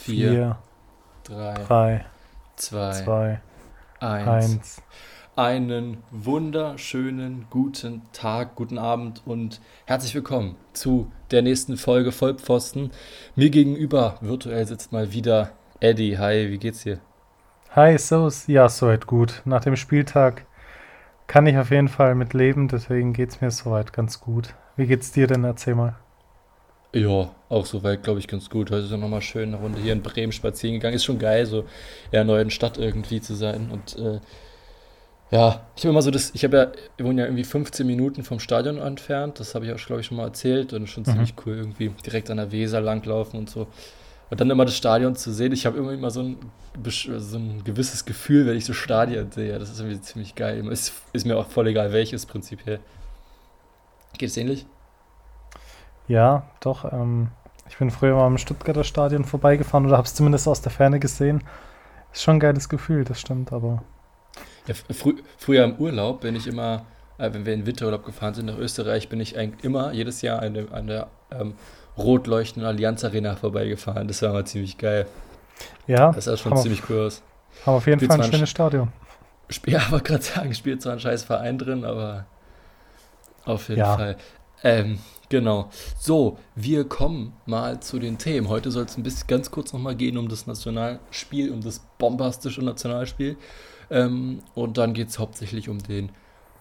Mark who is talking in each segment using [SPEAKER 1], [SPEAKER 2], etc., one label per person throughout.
[SPEAKER 1] 4,
[SPEAKER 2] 3,
[SPEAKER 1] 3,
[SPEAKER 2] 2,
[SPEAKER 1] 2,
[SPEAKER 2] 1.
[SPEAKER 1] 1.
[SPEAKER 2] Einen wunderschönen guten Tag, guten Abend und herzlich willkommen zu der nächsten Folge Vollpfosten. Mir gegenüber virtuell sitzt mal wieder Eddie. Hi, wie geht's dir?
[SPEAKER 1] Hi, Servus. Ja, soweit gut. Nach dem Spieltag kann ich auf jeden Fall mit leben, deswegen geht's mir soweit ganz gut. Wie geht's dir denn? Erzähl mal.
[SPEAKER 2] Ja, auch soweit, glaube ich, ganz gut. Heute ist ja nochmal schön eine Runde hier in Bremen spazieren gegangen. Ist schon geil, so in der neuen Stadt irgendwie zu sein. Und äh, ja, ich habe immer so das, ich habe ja, wir wohnen ja irgendwie 15 Minuten vom Stadion entfernt. Das habe ich auch, glaube ich, schon mal erzählt. Und schon
[SPEAKER 1] Mhm.
[SPEAKER 2] ziemlich cool, irgendwie direkt an der Weser langlaufen und so. Und dann immer das Stadion zu sehen. Ich habe immer, immer so ein, so ein gewisses Gefühl, wenn ich so Stadien sehe. Das ist irgendwie ziemlich geil. Ist, ist mir auch voll egal, welches prinzipiell. Geht es ähnlich?
[SPEAKER 1] Ja, doch. Ähm, ich bin früher mal am Stuttgarter Stadion vorbeigefahren oder habe es zumindest aus der Ferne gesehen. Ist schon ein geiles Gefühl, das stimmt, aber
[SPEAKER 2] Ja, fr frü früher im Urlaub bin ich immer, äh, wenn wir in Winterurlaub gefahren sind nach Österreich, bin ich eigentlich immer jedes Jahr an der, an der ähm, rot leuchtenden Allianz Arena vorbeigefahren. Das war immer ziemlich geil.
[SPEAKER 1] ja,
[SPEAKER 2] Das sah schon ziemlich cool aus.
[SPEAKER 1] haben auf jeden
[SPEAKER 2] Spielt
[SPEAKER 1] Fall ein schönes Stadion.
[SPEAKER 2] Spiel, ja, wollte gerade sagen, spielt zwar ein scheiß Verein drin, aber auf jeden
[SPEAKER 1] Ja.
[SPEAKER 2] Fall. Ähm, genau. So, wir kommen mal zu den Themen. Heute soll es ein bisschen ganz kurz nochmal gehen um das Nationalspiel, um das bombastische Nationalspiel. Ähm, und dann geht es hauptsächlich um den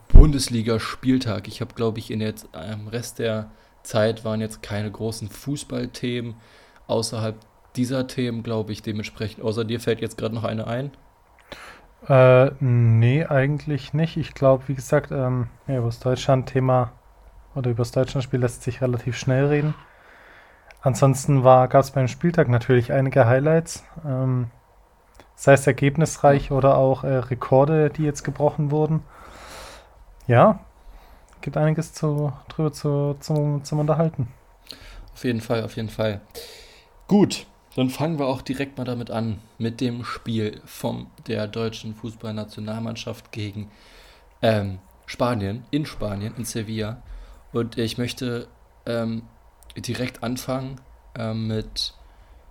[SPEAKER 2] Bundesliga-Spieltag. Ich habe, glaube ich, in jetzt am Rest der Zeit waren jetzt keine großen Fußballthemen außerhalb dieser Themen, glaube ich, dementsprechend. Außer dir fällt jetzt gerade noch eine ein.
[SPEAKER 1] Äh, nee, eigentlich nicht. Ich glaube, wie gesagt, ähm, ja, das Deutschland-Thema oder über das Deutschland-Spiel lässt sich relativ schnell reden. Ansonsten gab es beim Spieltag natürlich einige Highlights, ähm, sei es ergebnisreich oder auch äh, Rekorde, die jetzt gebrochen wurden. Ja, gibt einiges zu, drüber zu, zum, zum Unterhalten.
[SPEAKER 2] Auf jeden Fall, auf jeden Fall. Gut, dann fangen wir auch direkt mal damit an, mit dem Spiel von der deutschen Fußballnationalmannschaft gegen ähm, Spanien, in Spanien, in Sevilla. Und ich möchte ähm, direkt anfangen ähm, mit,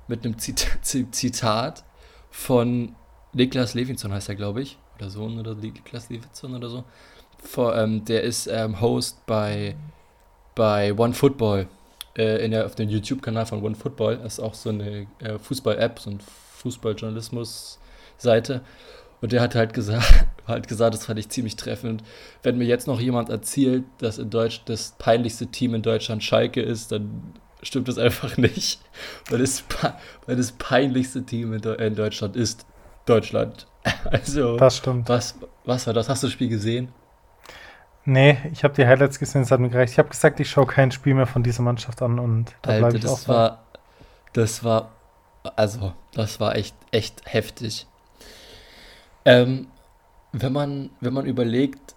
[SPEAKER 2] mit einem Zit Zi- Zitat von Niklas Levinson, heißt er, glaube ich, oder Sohn oder Niklas Levinson oder so. Vor, ähm, der ist ähm, Host bei, bei One Football äh, auf dem YouTube-Kanal von OneFootball. Das ist auch so eine äh, Fußball-App, so eine Fußballjournalismus-Seite. Und der hat halt gesagt, halt gesagt, das fand ich ziemlich treffend. Wenn mir jetzt noch jemand erzählt, dass in Deutsch das peinlichste Team in Deutschland Schalke ist, dann stimmt das einfach nicht. Weil das, weil das peinlichste Team in, in Deutschland ist Deutschland. Also,
[SPEAKER 1] Das stimmt.
[SPEAKER 2] was, was war das? Hast du das Spiel gesehen?
[SPEAKER 1] Nee, ich habe die Highlights gesehen, es hat mir gereicht. Ich habe gesagt, ich schaue kein Spiel mehr von dieser Mannschaft an und da bleibe ich auch
[SPEAKER 2] das
[SPEAKER 1] bei.
[SPEAKER 2] war, das war, also, das war echt, echt heftig. Ähm, wenn man, wenn man überlegt,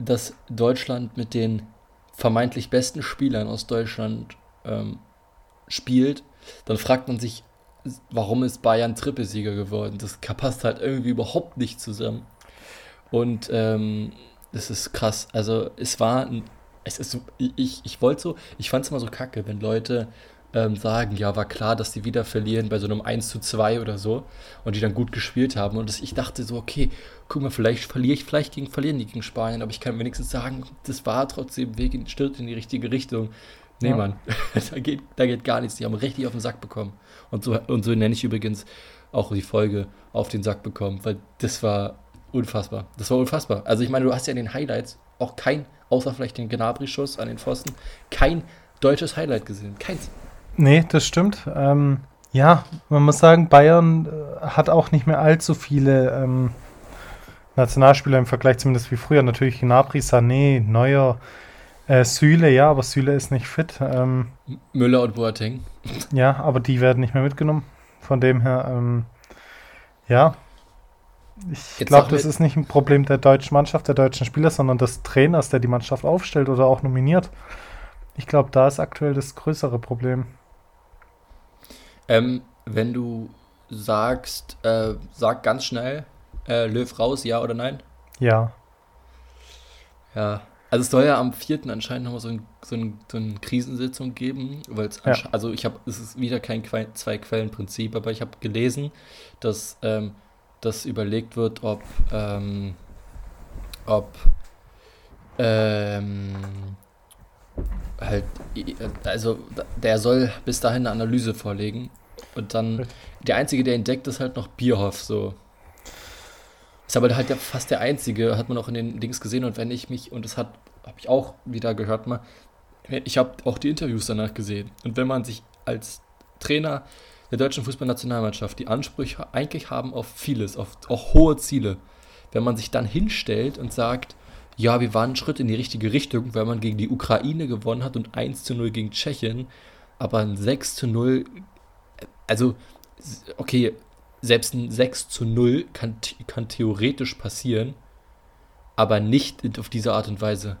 [SPEAKER 2] dass Deutschland mit den vermeintlich besten Spielern aus Deutschland ähm, spielt, dann fragt man sich, warum ist Bayern Trippelsieger geworden? Das passt halt irgendwie überhaupt nicht zusammen. Und ähm, das ist krass. Also es war, ein, es ist ich, ich wollte so, ich fand es immer so kacke, wenn Leute ähm, sagen, ja, war klar, dass die wieder verlieren bei so einem 1 zu 2 oder so und die dann gut gespielt haben. Und das, ich dachte so, okay, guck mal, vielleicht verliere ich, vielleicht gegen, verlieren die gegen Spanien, aber ich kann wenigstens sagen, das war trotzdem Weg in, Schritt in die richtige Richtung. Nee,
[SPEAKER 1] Ja.
[SPEAKER 2] Mann, da geht, da geht gar nichts. Die haben richtig auf den Sack bekommen. Und so, und so nenne ich übrigens auch die Folge auf den Sack bekommen, weil das war unfassbar. Das war unfassbar. Also ich meine, du hast ja in den Highlights auch kein, außer vielleicht den Gnabry-Schuss an den Pfosten, kein deutsches Highlight gesehen. Keins.
[SPEAKER 1] Nee, das stimmt. Ähm, ja, man muss sagen, Bayern äh, hat auch nicht mehr allzu viele ähm, Nationalspieler im Vergleich zumindest wie früher. Natürlich Gnabry, Sané, Neuer, äh, Süle, ja, aber Süle ist nicht fit. Ähm,
[SPEAKER 2] Müller und Boateng.
[SPEAKER 1] ja, aber die werden nicht mehr mitgenommen. Von dem her, ähm, ja. Ich glaube, das ist nicht ein Problem der deutschen Mannschaft, der deutschen Spieler, sondern des Trainers, der die Mannschaft aufstellt oder auch nominiert. Ich glaube, da ist aktuell das größere Problem.
[SPEAKER 2] Ähm, wenn du sagst, äh, sag ganz schnell, äh, Löw raus, ja oder nein?
[SPEAKER 1] Ja.
[SPEAKER 2] Ja, Also es soll ja am 4. anscheinend nochmal so, ein, so, ein, so eine Krisensitzung geben, weil es
[SPEAKER 1] Ja.
[SPEAKER 2] also ich habe, es ist wieder kein Que Zwei-Quellen-Prinzip, aber ich habe gelesen, dass ähm, das überlegt wird, ob, ähm, ob ähm, halt, also der soll bis dahin eine Analyse vorlegen und dann der Einzige, der entdeckt, ist halt noch Bierhoff, so. Ist aber halt ja fast der Einzige, hat man auch in den Dings gesehen. Und wenn ich mich, und das hat, habe ich auch wieder gehört mal, ich habe auch die Interviews danach gesehen. Und wenn man sich als Trainer der deutschen Fußballnationalmannschaft die Ansprüche eigentlich haben auf vieles, auf auch hohe Ziele, wenn man sich dann hinstellt und sagt, ja, wir waren einen Schritt in die richtige Richtung, weil man gegen die Ukraine gewonnen hat und 1 zu 0 gegen Tschechien, aber ein 6 zu 0, also, okay, selbst ein 6 zu 0 kann, kann theoretisch passieren, aber nicht auf diese Art und Weise.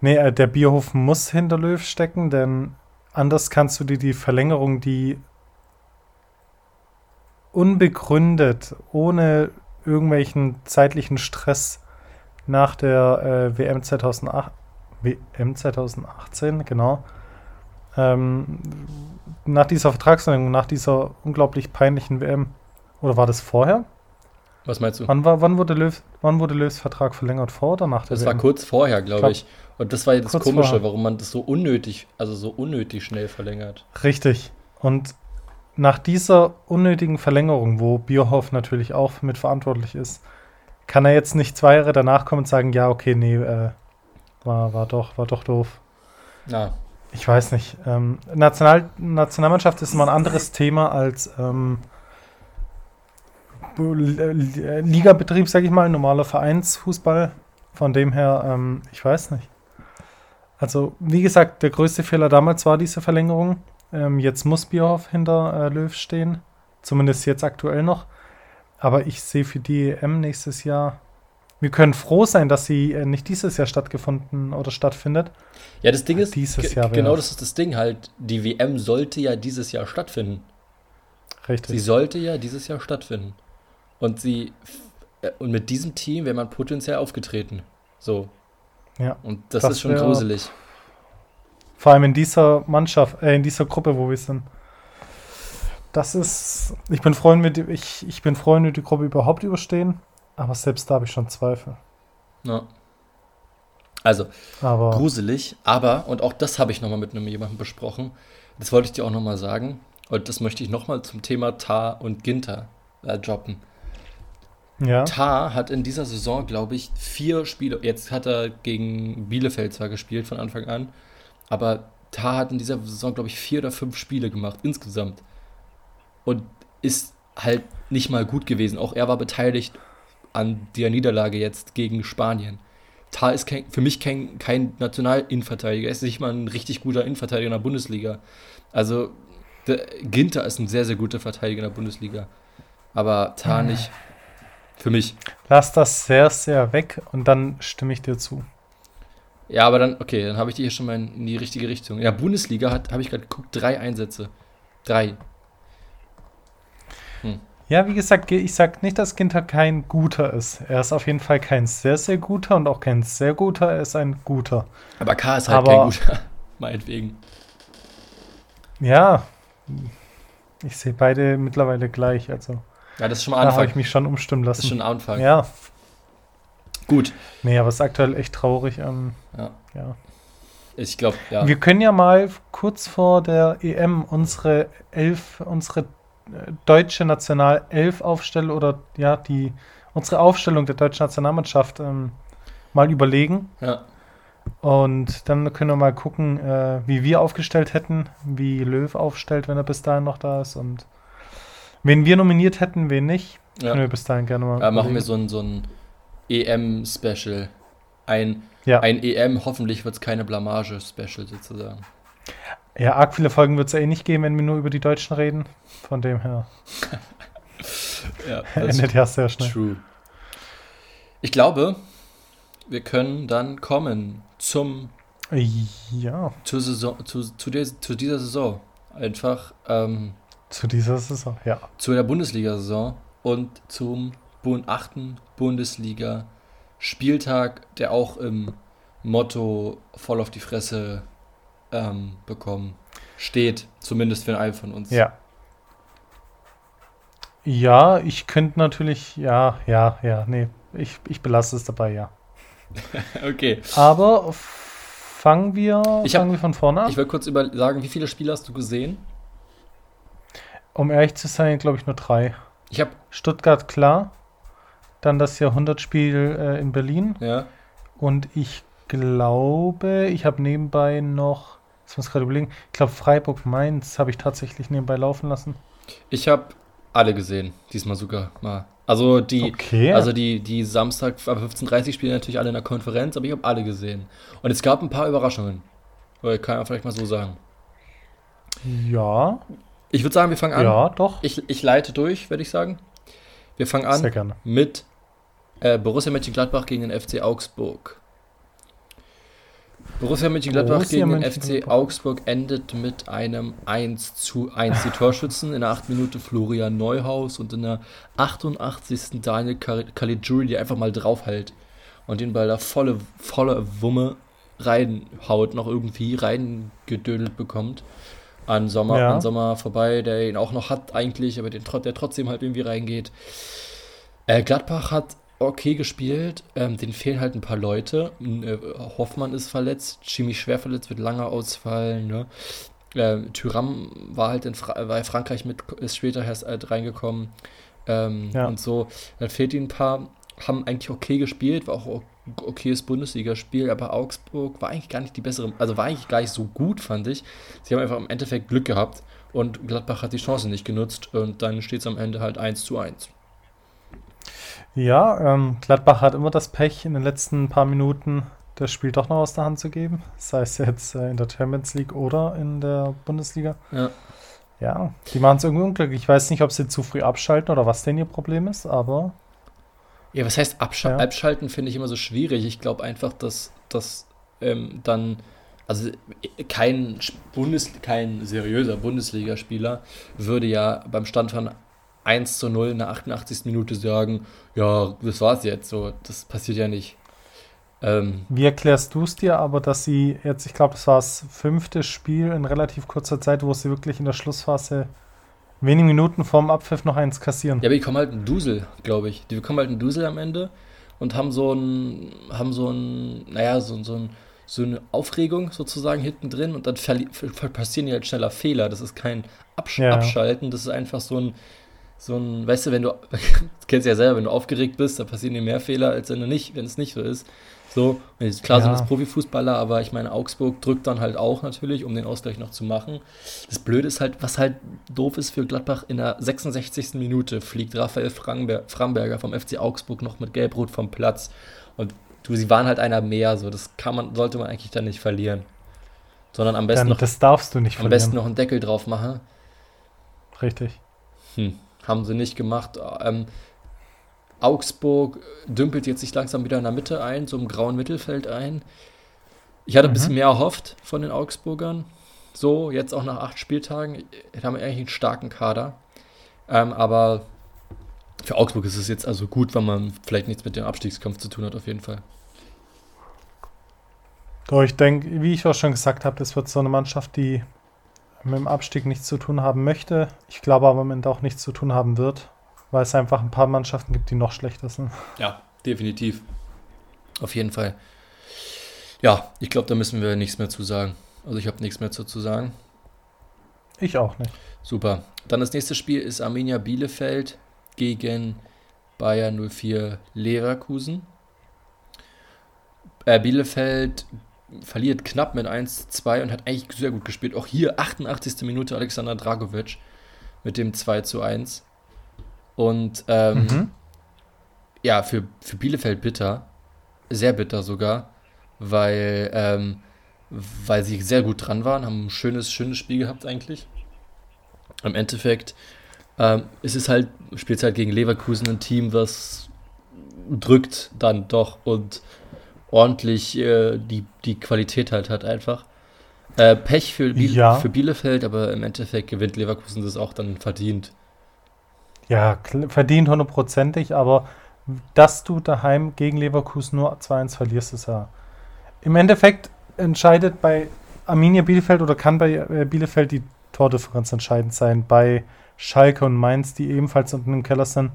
[SPEAKER 1] Nee, äh, der Bierhof muss hinter Löw stecken, denn anders kannst du dir die Verlängerung, die unbegründet, ohne irgendwelchen zeitlichen Stress nach der äh, WM 2008, WM 2018, genau, ähm, nach dieser Vertragsverlängerung, nach dieser unglaublich peinlichen WM, oder war das vorher?
[SPEAKER 2] Was meinst du?
[SPEAKER 1] Wann, war, wann, wurde, Löw, wann wurde Löws Vertrag verlängert? Vor oder nach der
[SPEAKER 2] Das war
[SPEAKER 1] WM?
[SPEAKER 2] kurz vorher, glaube
[SPEAKER 1] Glaub-
[SPEAKER 2] ich. Und das war ja das Komische,
[SPEAKER 1] vorher.
[SPEAKER 2] warum man das so unnötig, also so unnötig schnell verlängert.
[SPEAKER 1] Richtig. Und nach dieser unnötigen Verlängerung, wo Bierhoff natürlich auch mit verantwortlich ist, kann er jetzt nicht zwei Jahre danach kommen und sagen, ja, okay, nee, äh, war, war doch, war doch doof.
[SPEAKER 2] Na,
[SPEAKER 1] Ich weiß nicht. Ähm, National, Nationalmannschaft ist immer ein anderes Thema als ähm, Ligabetrieb, sag ich mal, normaler Vereinsfußball. Von dem her, ähm, ich weiß nicht. Also, wie gesagt, der größte Fehler damals war diese Verlängerung. Ähm, jetzt muss Bierhoff hinter äh, Löw stehen. Zumindest jetzt aktuell noch. Aber ich sehe für die EM nächstes Jahr. Wir können froh sein, dass sie äh, nicht dieses Jahr stattgefunden oder stattfindet.
[SPEAKER 2] ja, das Ding ist,
[SPEAKER 1] Dieses Jahr
[SPEAKER 2] genau das ist das Ding halt, die WM sollte ja dieses Jahr stattfinden.
[SPEAKER 1] Richtig.
[SPEAKER 2] Sie sollte ja dieses Jahr stattfinden. Und sie äh, und mit diesem Team wäre man potenziell aufgetreten. So.
[SPEAKER 1] Ja.
[SPEAKER 2] Und das,
[SPEAKER 1] Das
[SPEAKER 2] ist schon gruselig.
[SPEAKER 1] Vor allem in dieser Mannschaft, äh, in dieser Gruppe, wo wir sind. Das ist. Ich bin froh, wenn wir die, ich, ich bin froh, wenn wir die Gruppe überhaupt überstehen. Aber selbst da habe ich schon Zweifel.
[SPEAKER 2] Ja. Also,
[SPEAKER 1] Aber
[SPEAKER 2] gruselig, aber, und auch das habe ich nochmal mit einem jemandem besprochen, das wollte ich dir auch nochmal sagen, und das möchte ich nochmal zum Thema Tar und Ginter äh, droppen.
[SPEAKER 1] ja,
[SPEAKER 2] Tar hat in dieser Saison, glaube ich, vier Spiele, jetzt hat er gegen Bielefeld zwar gespielt von Anfang an, aber Tar hat in dieser Saison, glaube ich, vier oder fünf Spiele gemacht insgesamt. Und ist halt nicht mal gut gewesen. Auch er war beteiligt an der Niederlage jetzt gegen Spanien. Tar ist kein, für mich kein, kein Nationalinnenverteidiger. Er ist nicht mal ein richtig guter Innenverteidiger in der Bundesliga. Also, Ginter ist ein sehr, sehr guter Verteidiger in der Bundesliga. Aber Tar nicht. Für mich.
[SPEAKER 1] lass das sehr, sehr weg und dann stimme ich dir zu.
[SPEAKER 2] Ja, aber dann, okay, dann habe ich die hier schon mal in, die richtige Richtung. In der Bundesliga hat, habe ich gerade geguckt, drei Einsätze. Drei.
[SPEAKER 1] Ja, wie gesagt, ich sage nicht, dass Ginter kein guter ist. Er ist auf jeden Fall kein sehr, sehr guter und auch kein sehr guter. Er ist ein guter.
[SPEAKER 2] Aber K ist halt
[SPEAKER 1] Aber-
[SPEAKER 2] kein guter. Meinetwegen.
[SPEAKER 1] Ja, ich sehe beide mittlerweile gleich. Also
[SPEAKER 2] Ja, das ist schon mal
[SPEAKER 1] da habe
[SPEAKER 2] Anfang.
[SPEAKER 1] ich mich schon umstimmen
[SPEAKER 2] Das ist
[SPEAKER 1] lassen.
[SPEAKER 2] schon ein Anfang.
[SPEAKER 1] Ja,
[SPEAKER 2] Gut.
[SPEAKER 1] nee, aber es ist aktuell echt traurig. Ähm,
[SPEAKER 2] Ja.
[SPEAKER 1] ja.
[SPEAKER 2] Ich glaube, ja.
[SPEAKER 1] Wir können ja mal kurz vor der EM unsere elf, unsere deutsche Nationalelf aufstellen oder ja, die unsere Aufstellung der deutschen Nationalmannschaft ähm, mal überlegen.
[SPEAKER 2] ja.
[SPEAKER 1] Und dann können wir mal gucken, äh, wie wir aufgestellt hätten, wie Löw aufstellt, wenn er bis dahin noch da ist und wen wir nominiert hätten, wen nicht. Können wir
[SPEAKER 2] ja.
[SPEAKER 1] bis dahin gerne mal
[SPEAKER 2] ja machen wir so ein, so ein EM-Special. Ein,
[SPEAKER 1] Ja.
[SPEAKER 2] ein EM, hoffentlich wird es keine Blamage-Special sozusagen.
[SPEAKER 1] Ja, arg viele Folgen wird es ja eh nicht geben, wenn wir nur über die Deutschen reden. Von dem her
[SPEAKER 2] Ja, das
[SPEAKER 1] endet ja sehr schnell.
[SPEAKER 2] True. Ich glaube, wir können dann kommen zum
[SPEAKER 1] Ja,
[SPEAKER 2] zur Saison, zu, zu, der, zu dieser Saison. Einfach ähm,
[SPEAKER 1] zu dieser Saison, ja.
[SPEAKER 2] zu der Bundesliga-Saison und zum achten Spieltag, der auch im Motto voll auf die Fresse ähm, bekommen steht, zumindest für einen von uns.
[SPEAKER 1] Ja. Ja, ich könnte natürlich, ja, ja, ja, nee, ich, ich belasse es dabei, ja.
[SPEAKER 2] okay.
[SPEAKER 1] Aber fangen wir,
[SPEAKER 2] Ich hab-
[SPEAKER 1] fangen wir von vorne an.
[SPEAKER 2] Ich will kurz über sagen, wie viele Spiele hast du gesehen?
[SPEAKER 1] Um ehrlich zu sein, glaube ich nur drei.
[SPEAKER 2] Ich habe,
[SPEAKER 1] Stuttgart, klar. Dann das Jahrhundertspiel äh, in Berlin.
[SPEAKER 2] ja,
[SPEAKER 1] Und ich glaube, ich habe nebenbei noch, ich muss gerade überlegen, ich glaube Freiburg-Mainz habe ich tatsächlich nebenbei laufen lassen.
[SPEAKER 2] ich habe alle gesehen, diesmal sogar mal. Also die,
[SPEAKER 1] Okay.
[SPEAKER 2] also die, die Samstag ab 15.30 spielen natürlich alle in der Konferenz, aber ich habe alle gesehen. Und es gab ein paar Überraschungen. Äh, Kann man vielleicht mal so sagen.
[SPEAKER 1] ja,
[SPEAKER 2] Ich würde sagen, wir fangen an.
[SPEAKER 1] ja, doch.
[SPEAKER 2] Ich, ich leite durch, würde ich sagen. Wir fangen an
[SPEAKER 1] Sehr gerne.
[SPEAKER 2] mit äh, Borussia Mönchengladbach gegen den FC Augsburg. Borussia Mönchengladbach
[SPEAKER 1] Borussia
[SPEAKER 2] gegen den
[SPEAKER 1] Mönchengladbach.
[SPEAKER 2] FC Augsburg endet mit einem 1 zu 1. Die Torschützen in der 8 Minute Florian Neuhaus und in der 88. Daniel Cal- Caligiuri, der einfach mal draufhält und den Ball da volle, volle Wumme reinhaut, noch irgendwie reingedödelt bekommt. An Sommer,
[SPEAKER 1] Ja.
[SPEAKER 2] an Sommer vorbei, der ihn auch noch hat eigentlich, aber den, der trotzdem halt irgendwie reingeht. Äh, Gladbach hat okay gespielt, ähm, denen fehlen halt ein paar Leute. Äh, Hoffmann ist verletzt, Chimie schwer verletzt, wird lange ausfallen. Ne? Äh, Thuram war halt in, Fra war Frankreich mit, ist später erst halt reingekommen. Ähm,
[SPEAKER 1] Ja.
[SPEAKER 2] Und so, dann fehlt ihnen ein paar, haben eigentlich okay gespielt, war auch okayes Bundesligaspiel, aber Augsburg war eigentlich gar nicht die bessere, also war eigentlich gar nicht so gut, fand ich. Sie haben einfach im Endeffekt Glück gehabt und Gladbach hat die Chance nicht genutzt und dann steht es am Ende halt 1 zu 1.
[SPEAKER 1] Ja, ähm, Gladbach hat immer das Pech, in den letzten paar Minuten das Spiel doch noch aus der Hand zu geben. Sei es jetzt äh, in der Champions League oder in der Bundesliga.
[SPEAKER 2] Ja.
[SPEAKER 1] Ja, die machen es irgendwie unglücklich. Ich weiß nicht, ob sie zu früh abschalten oder was denn ihr Problem ist, aber
[SPEAKER 2] Ja, was heißt abschal
[SPEAKER 1] Ja.
[SPEAKER 2] abschalten, finde ich immer so schwierig. Ich glaube einfach, dass, dass ähm, dann, also kein, Bundes, kein seriöser Bundesligaspieler würde ja beim Stand von 1 zu 0 in der 88. Minute sagen, ja, das war's jetzt. So, das passiert ja nicht. Ähm,
[SPEAKER 1] wie erklärst du es dir aber, dass sie jetzt, ich glaube, das war das fünfte Spiel in relativ kurzer Zeit, wo sie wirklich in der Schlussphase wenige Minuten vorm Abpfiff noch eins kassieren?
[SPEAKER 2] Ja, aber die bekommen halt einen Dusel, glaube ich. Die bekommen halt einen Dusel am Ende und haben so ein, haben so ein, naja, so, so, ein, so eine Aufregung sozusagen hinten drin und dann passieren die halt schneller Fehler. Das ist kein Absch
[SPEAKER 1] Ja.
[SPEAKER 2] Abschalten, das ist einfach so ein, so ein, weißt du, wenn du, das kennst du ja selber, wenn du aufgeregt bist, dann passieren dir mehr Fehler, als wenn du nicht, wenn es nicht so ist. So, klar sind
[SPEAKER 1] Ja.
[SPEAKER 2] das Profifußballer, aber ich meine, Augsburg drückt dann halt auch natürlich, um den Ausgleich noch zu machen. Das Blöde ist halt, was halt doof ist für Gladbach, in der 66. Minute fliegt Raphael Framber Framberger vom FC Augsburg noch mit Gelbrot vom Platz. Und du, sie waren halt einer mehr, so das kann man, sollte man eigentlich dann nicht verlieren. Sondern am besten,
[SPEAKER 1] Dann,
[SPEAKER 2] noch,
[SPEAKER 1] das darfst du nicht
[SPEAKER 2] am besten
[SPEAKER 1] verlieren.
[SPEAKER 2] noch einen Deckel drauf machen.
[SPEAKER 1] Richtig.
[SPEAKER 2] Hm, haben sie nicht gemacht. Ähm, Augsburg dümpelt jetzt sich langsam wieder in der Mitte ein, so im grauen Mittelfeld ein. Ich hatte ein
[SPEAKER 1] Mhm.
[SPEAKER 2] bisschen mehr erhofft von den Augsburgern. So, jetzt auch nach acht Spieltagen. Die haben eigentlich einen starken Kader. Ähm, aber für Augsburg ist es jetzt also gut, wenn man vielleicht nichts mit dem Abstiegskampf zu tun hat, auf jeden Fall.
[SPEAKER 1] Doch, ich denke, wie ich auch schon gesagt habe, das wird so eine Mannschaft, die mit dem Abstieg nichts zu tun haben möchte. Ich glaube aber am Ende auch nichts zu tun haben wird, weil es einfach ein paar Mannschaften gibt, die noch schlechter sind.
[SPEAKER 2] Ja, definitiv. Auf jeden Fall. Ja, ich glaube, da müssen wir nichts mehr zu sagen. Also ich habe nichts mehr zu, zu sagen.
[SPEAKER 1] Ich auch nicht.
[SPEAKER 2] Super. Dann das nächste Spiel ist Arminia Bielefeld gegen Bayern 04 Leverkusen. Äh, Bielefeld verliert knapp mit 1-2 und hat eigentlich sehr gut gespielt. Auch hier 88. Minute Alexander Dragovic mit dem 2 zu 1. Und ähm,
[SPEAKER 1] Mhm.
[SPEAKER 2] ja, für, für Bielefeld bitter. Sehr bitter sogar, weil, ähm, weil sie sehr gut dran waren, haben ein schönes, schönes Spiel gehabt eigentlich. Im Endeffekt ähm, ist es halt, spielt halt gegen Leverkusen ein Team, was drückt dann doch und ordentlich äh, die, die Qualität halt hat einfach. Äh, Pech für, Biel
[SPEAKER 1] Ja.
[SPEAKER 2] für Bielefeld, aber im Endeffekt gewinnt Leverkusen das auch dann verdient.
[SPEAKER 1] Ja, verdient hundertprozentig, aber dass du daheim gegen Leverkusen nur 2-1 verlierst, ist ja. Im Endeffekt entscheidet bei Arminia Bielefeld oder kann bei äh, Bielefeld die Tordifferenz entscheidend sein. Bei Schalke und Mainz, die ebenfalls unten im Keller sind.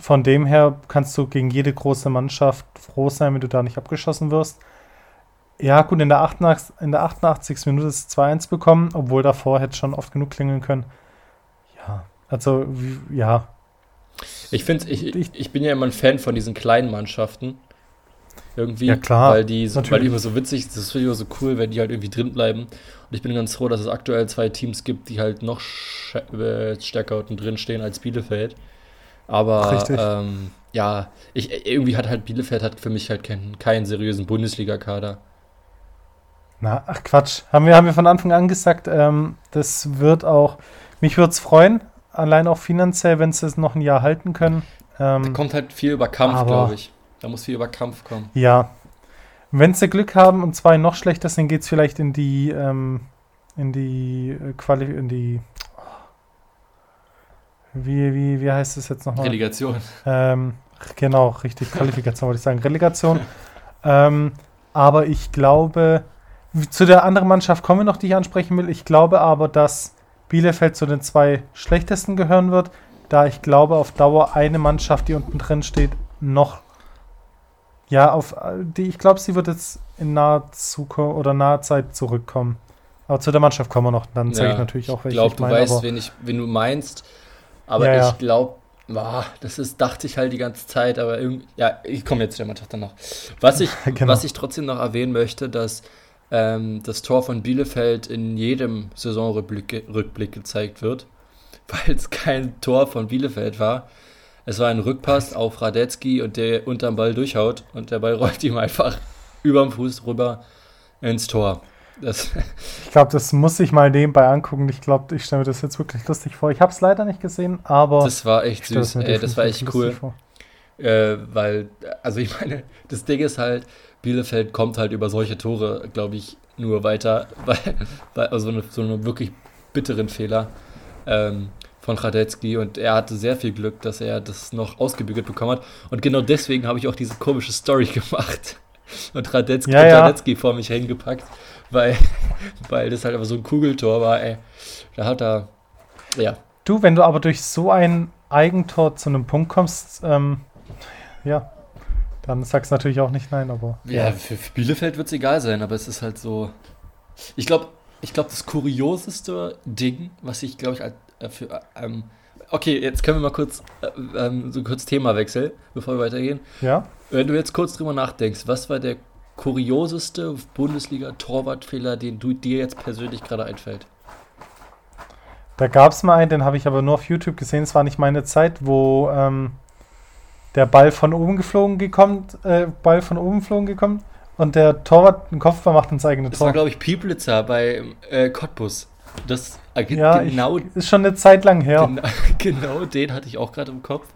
[SPEAKER 1] Von dem her kannst du gegen jede große Mannschaft froh sein, wenn du da nicht abgeschossen wirst. Ja, gut, in der 88, in der 88. Minute ist 2-1 bekommen, obwohl davor hätte schon oft genug klingeln können. Ja, also, ja.
[SPEAKER 2] Ich finde, ich, ich, ich bin ja immer ein Fan von diesen kleinen Mannschaften. Irgendwie,
[SPEAKER 1] ja, klar,
[SPEAKER 2] weil die, so, weil die immer so witzig, das finde ich immer so cool, wenn die halt irgendwie drin bleiben. Und ich bin ganz froh, dass es aktuell zwei Teams gibt, die halt noch äh, stärker unten drin stehen als Bielefeld. Aber ähm, ja, ich, irgendwie hat halt Bielefeld hat für mich halt keinen, keinen seriösen Bundesliga-Kader.
[SPEAKER 1] Na, ach Quatsch. Haben wir, haben wir von Anfang an gesagt, ähm, das wird auch, mich würde es freuen, allein auch finanziell, wenn sie es noch ein Jahr halten können.
[SPEAKER 2] Ähm, da kommt halt viel über Kampf, glaube ich. Da muss viel über Kampf kommen.
[SPEAKER 1] Ja. Wenn sie Glück haben und zwei noch schlechter sind, geht es vielleicht in die, ähm, in die äh, Quali, in die wie, wie, wie heißt es jetzt nochmal?
[SPEAKER 2] Relegation.
[SPEAKER 1] Ähm, genau, richtig, Qualifikation wollte ich sagen. Relegation. ähm, aber ich glaube, zu der anderen Mannschaft kommen wir noch, die ich ansprechen will. Ich glaube aber, dass Bielefeld zu den zwei schlechtesten gehören wird, da ich glaube, auf Dauer eine Mannschaft, die unten drin steht, noch ja, auf die, ich glaube, sie wird jetzt in naher Zukunft oder naher Zeit zurückkommen. Aber zu der Mannschaft kommen wir noch. Dann zeige ja, ich natürlich auch,
[SPEAKER 2] welche ich glaube, du weißt, wen, ich, wen du meinst. Aber ja, ich glaube, das ist, dachte ich halt die ganze Zeit, aber irgendwie, ja, ich komme jetzt zu der Mannschaft dann noch. Was ich, genau. was ich trotzdem noch erwähnen möchte, dass ähm, das Tor von Bielefeld in jedem Saisonrückblick Rückblick gezeigt wird, weil es kein Tor von Bielefeld war. Es war ein Rückpass auf Radetzky und der unterm Ball durchhaut und der Ball rollt ihm einfach überm Fuß rüber ins Tor.
[SPEAKER 1] Das ich glaube, das muss ich mal nebenbei angucken. Ich glaube, ich stelle mir das jetzt wirklich lustig vor. Ich habe es leider nicht gesehen, aber.
[SPEAKER 2] Das war echt süß. Ey, das war echt cool. Äh, weil, also ich meine, das Ding ist halt, Bielefeld kommt halt über solche Tore, glaube ich, nur weiter, weil, weil also eine, so einen wirklich bitteren Fehler. Ähm, von Radetzky und er hatte sehr viel Glück, dass er das noch ausgebügelt bekommen hat. Und genau deswegen habe ich auch diese komische Story gemacht und Radetzky, ja, ja. Radetzky vor mich hingepackt, weil, weil das halt einfach so ein Kugeltor war, ey. Da hat er, ja.
[SPEAKER 1] Du, wenn du aber durch so ein Eigentor zu einem Punkt kommst, ähm, ja, dann sagst du natürlich auch nicht nein, aber.
[SPEAKER 2] Ja, für Bielefeld wird es egal sein, aber es ist halt so. Ich glaube, ich glaube, das kurioseste Ding, was ich, glaube ich, äh, für, äh, ähm, okay, jetzt können wir mal kurz äh, ähm, so kurz Themawechsel, bevor wir weitergehen.
[SPEAKER 1] Ja.
[SPEAKER 2] Wenn du jetzt kurz drüber nachdenkst, was war der kurioseste Bundesliga-Torwartfehler, den du dir jetzt persönlich gerade einfällt?
[SPEAKER 1] Da gab es mal einen, den habe ich aber nur auf YouTube gesehen. Es war nicht meine Zeit, wo ähm, der Ball von oben geflogen gekommen, äh, Ball von oben geflogen gekommen und der Torwart einen Kopfball macht ins eigene
[SPEAKER 2] das
[SPEAKER 1] Tor.
[SPEAKER 2] Das war, glaube ich, Pieplitzer bei äh, Cottbus. Das
[SPEAKER 1] äh, ja, genau, ich, ist schon eine Zeit lang her.
[SPEAKER 2] Genau, genau den hatte ich auch gerade im Kopf.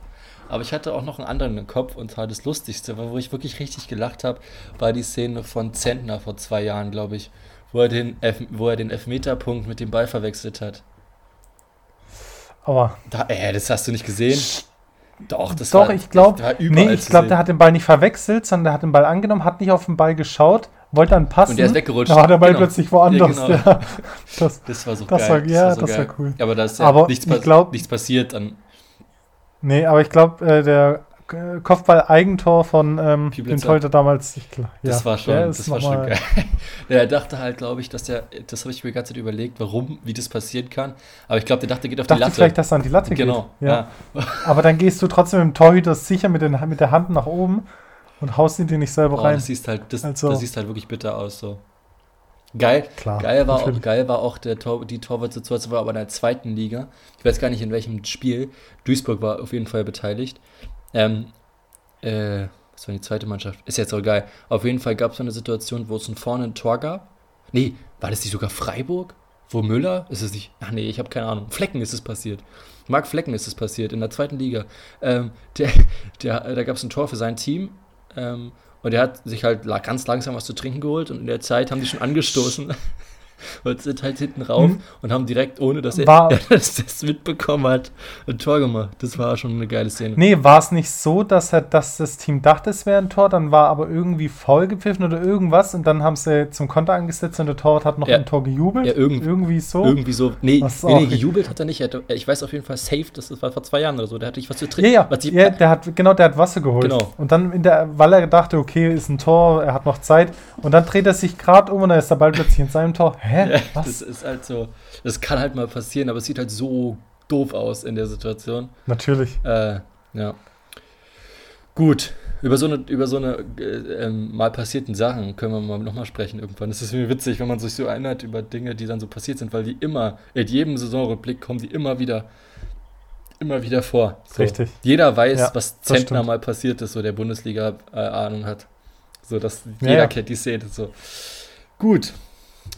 [SPEAKER 2] Aber ich hatte auch noch einen anderen im Kopf und zwar das Lustigste, wo ich wirklich richtig gelacht habe, war die Szene von Zentner vor zwei Jahren, glaube ich, wo er den, Elf wo er den Elfmeterpunkt mit dem Ball verwechselt hat.
[SPEAKER 1] Aber.
[SPEAKER 2] Da, äh, das hast du nicht gesehen?
[SPEAKER 1] Doch, das Doch, war, ich glaube, nee, ich glaube, der hat den Ball nicht verwechselt, sondern der hat den Ball angenommen, hat nicht auf den Ball geschaut, wollte dann passen. Und
[SPEAKER 2] der ist weggerutscht.
[SPEAKER 1] Da war der Ball genau. plötzlich woanders. Ja, genau. ja.
[SPEAKER 2] Das, das, war so
[SPEAKER 1] das
[SPEAKER 2] geil.
[SPEAKER 1] War, ja, das war, so das war cool.
[SPEAKER 2] Aber da ist ja aber nichts, glaub, nichts passiert. Dann
[SPEAKER 1] nee, aber ich glaube, äh, der Kopfball-Eigentor von ähm, dem Torhüter damals. Ich,
[SPEAKER 2] ja, das war schon, das war schon geil. er dachte halt, glaube ich, dass der, das habe ich mir die ganze Zeit überlegt, warum, wie das passieren kann. Aber ich glaube, der dachte, geht auf dachte die Latte.
[SPEAKER 1] vielleicht, dass er an die Latte
[SPEAKER 2] genau,
[SPEAKER 1] geht. Genau. Ja. Aber dann gehst du trotzdem im Torhüter sicher mit, den, mit der Hand nach oben und haust ihn dir nicht selber oh, rein.
[SPEAKER 2] Das siehst halt, das, also. das siehst halt wirklich bitter aus. So. Geil, Klar, geil, war auch, geil war auch der Tor, die Torwart-Situation, war aber in der zweiten Liga. Ich weiß gar nicht in welchem Spiel. Duisburg war auf jeden Fall beteiligt. Ähm, äh, was war die zweite Mannschaft? Ist jetzt auch geil. Auf jeden Fall gab es eine Situation, wo es ein vorne ein Tor gab. Nee, war das nicht sogar Freiburg? Wo Müller? Ist es nicht? Ach nee, ich habe keine Ahnung. Flecken ist es passiert. Marc Flecken ist es passiert in der zweiten Liga. Ähm, der, der, da gab es ein Tor für sein Team. Ähm, und er hat sich halt ganz langsam was zu trinken geholt und in der Zeit haben die schon angestoßen. und sind halt hinten rauf hm. und haben direkt, ohne dass er,
[SPEAKER 1] war,
[SPEAKER 2] er das, das, mitbekommen hat, ein Tor gemacht. Das war schon eine geile Szene.
[SPEAKER 1] Nee, war es nicht so, dass, er, dass das Team dachte, es wäre ein Tor, dann war aber irgendwie faul gepfiffen oder irgendwas und dann haben sie zum Konter angesetzt und der Torwart hat noch ja, ein Tor gejubelt?
[SPEAKER 2] Ja, irgend, irgendwie so. Irgendwie so. Nee, nee, nee gejubelt hat er nicht. Er hatte, ich weiß auf jeden Fall safe, das war vor zwei Jahren oder so. Der hatte ich was zu trinken.
[SPEAKER 1] Ja, ja, ja der hat, genau, der hat Wasser geholt. Genau. Und dann, in der, weil er dachte, okay, ist ein Tor, er hat noch Zeit und dann dreht er sich gerade um und dann ist der Ball plötzlich in seinem Tor. Hä?
[SPEAKER 2] Ja, was? Das ist halt so, das kann halt mal passieren, aber es sieht halt so doof aus in der Situation.
[SPEAKER 1] Natürlich.
[SPEAKER 2] Äh, ja. Gut, über so eine, über so eine äh, ähm, mal passierten Sachen können wir mal nochmal sprechen irgendwann. Es ist mir witzig, wenn man sich so erinnert über Dinge, die dann so passiert sind, weil die immer, in jedem Saisonrückblick kommen die immer wieder, immer wieder vor.
[SPEAKER 1] So. Richtig.
[SPEAKER 2] Jeder weiß, ja, was Zentner mal passiert ist, so der Bundesliga-Ahnung äh, hat. So, dass jeder ja, kennt die Szene. So. Gut,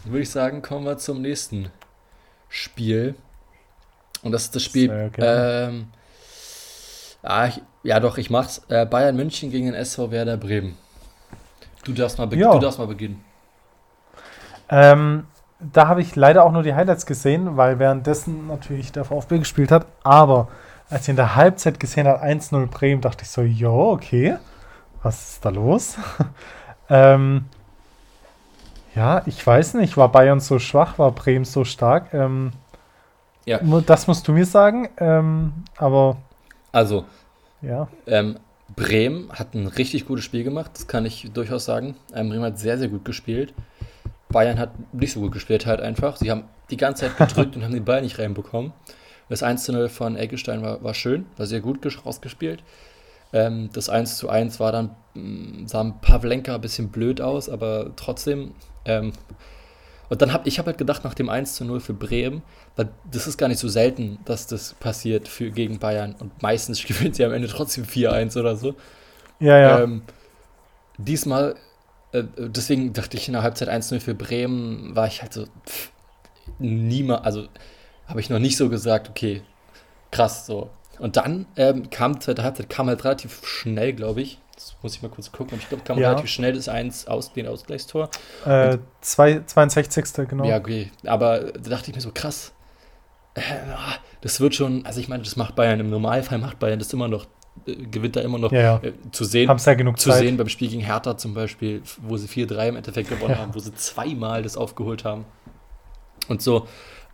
[SPEAKER 2] würde ich sagen, kommen wir zum nächsten Spiel. Und das ist das Spiel. Ähm, ah, ich, ja, doch, ich mach's. Äh, Bayern München gegen den SV Werder Bremen. Du darfst mal, be du darfst mal beginnen.
[SPEAKER 1] Ähm, da habe ich leider auch nur die Highlights gesehen, weil währenddessen natürlich der VfB gespielt hat. Aber als ich in der Halbzeit gesehen habe, 1-0 Bremen, dachte ich so, jo, okay, was ist da los? ähm, ja, ich weiß nicht, war Bayern so schwach, war Bremen so stark? Ähm, ja. Das musst du mir sagen, ähm, aber.
[SPEAKER 2] Also, ja. Ähm, Bremen hat ein richtig gutes Spiel gemacht, das kann ich durchaus sagen. Ähm, Bremen hat sehr, sehr gut gespielt. Bayern hat nicht so gut gespielt, halt einfach. Sie haben die ganze Zeit gedrückt und haben den Ball nicht reinbekommen. Das 1-0 von Eggestein war, war schön, war sehr gut rausgespielt. Ähm, das 1 1 war dann, mm, sah Pavlenka ein bisschen blöd aus, aber trotzdem ähm, und dann habe ich hab halt gedacht, nach dem 1 zu 0 für Bremen, weil das ist gar nicht so selten, dass das passiert für, gegen Bayern. Und meistens gewinnt sie am Ende trotzdem 4-1 oder so.
[SPEAKER 1] Ja, ja.
[SPEAKER 2] Ähm, diesmal, äh, deswegen dachte ich in der Halbzeit 1-0 für Bremen, war ich halt so, pff, niemals, also habe ich noch nicht so gesagt, okay, krass, so. Und dann ähm, kam zweite Halbzeit, kam halt relativ schnell, glaube ich. Das muss ich mal kurz gucken. Ich glaube, kam ja. relativ schnell das 1 aus, den Ausgleichstor.
[SPEAKER 1] Äh, zwei, 62. genau.
[SPEAKER 2] Ja, okay. Aber da dachte ich mir so, krass. Äh, das wird schon, also ich meine, das macht Bayern im Normalfall, macht Bayern das immer noch, äh, gewinnt da immer noch
[SPEAKER 1] ja, ja.
[SPEAKER 2] Äh, zu sehen.
[SPEAKER 1] Haben ja genug
[SPEAKER 2] zu
[SPEAKER 1] Zeit.
[SPEAKER 2] sehen beim Spiel gegen Hertha zum Beispiel, wo sie 4-3 im Endeffekt gewonnen haben, wo sie zweimal das aufgeholt haben. Und so,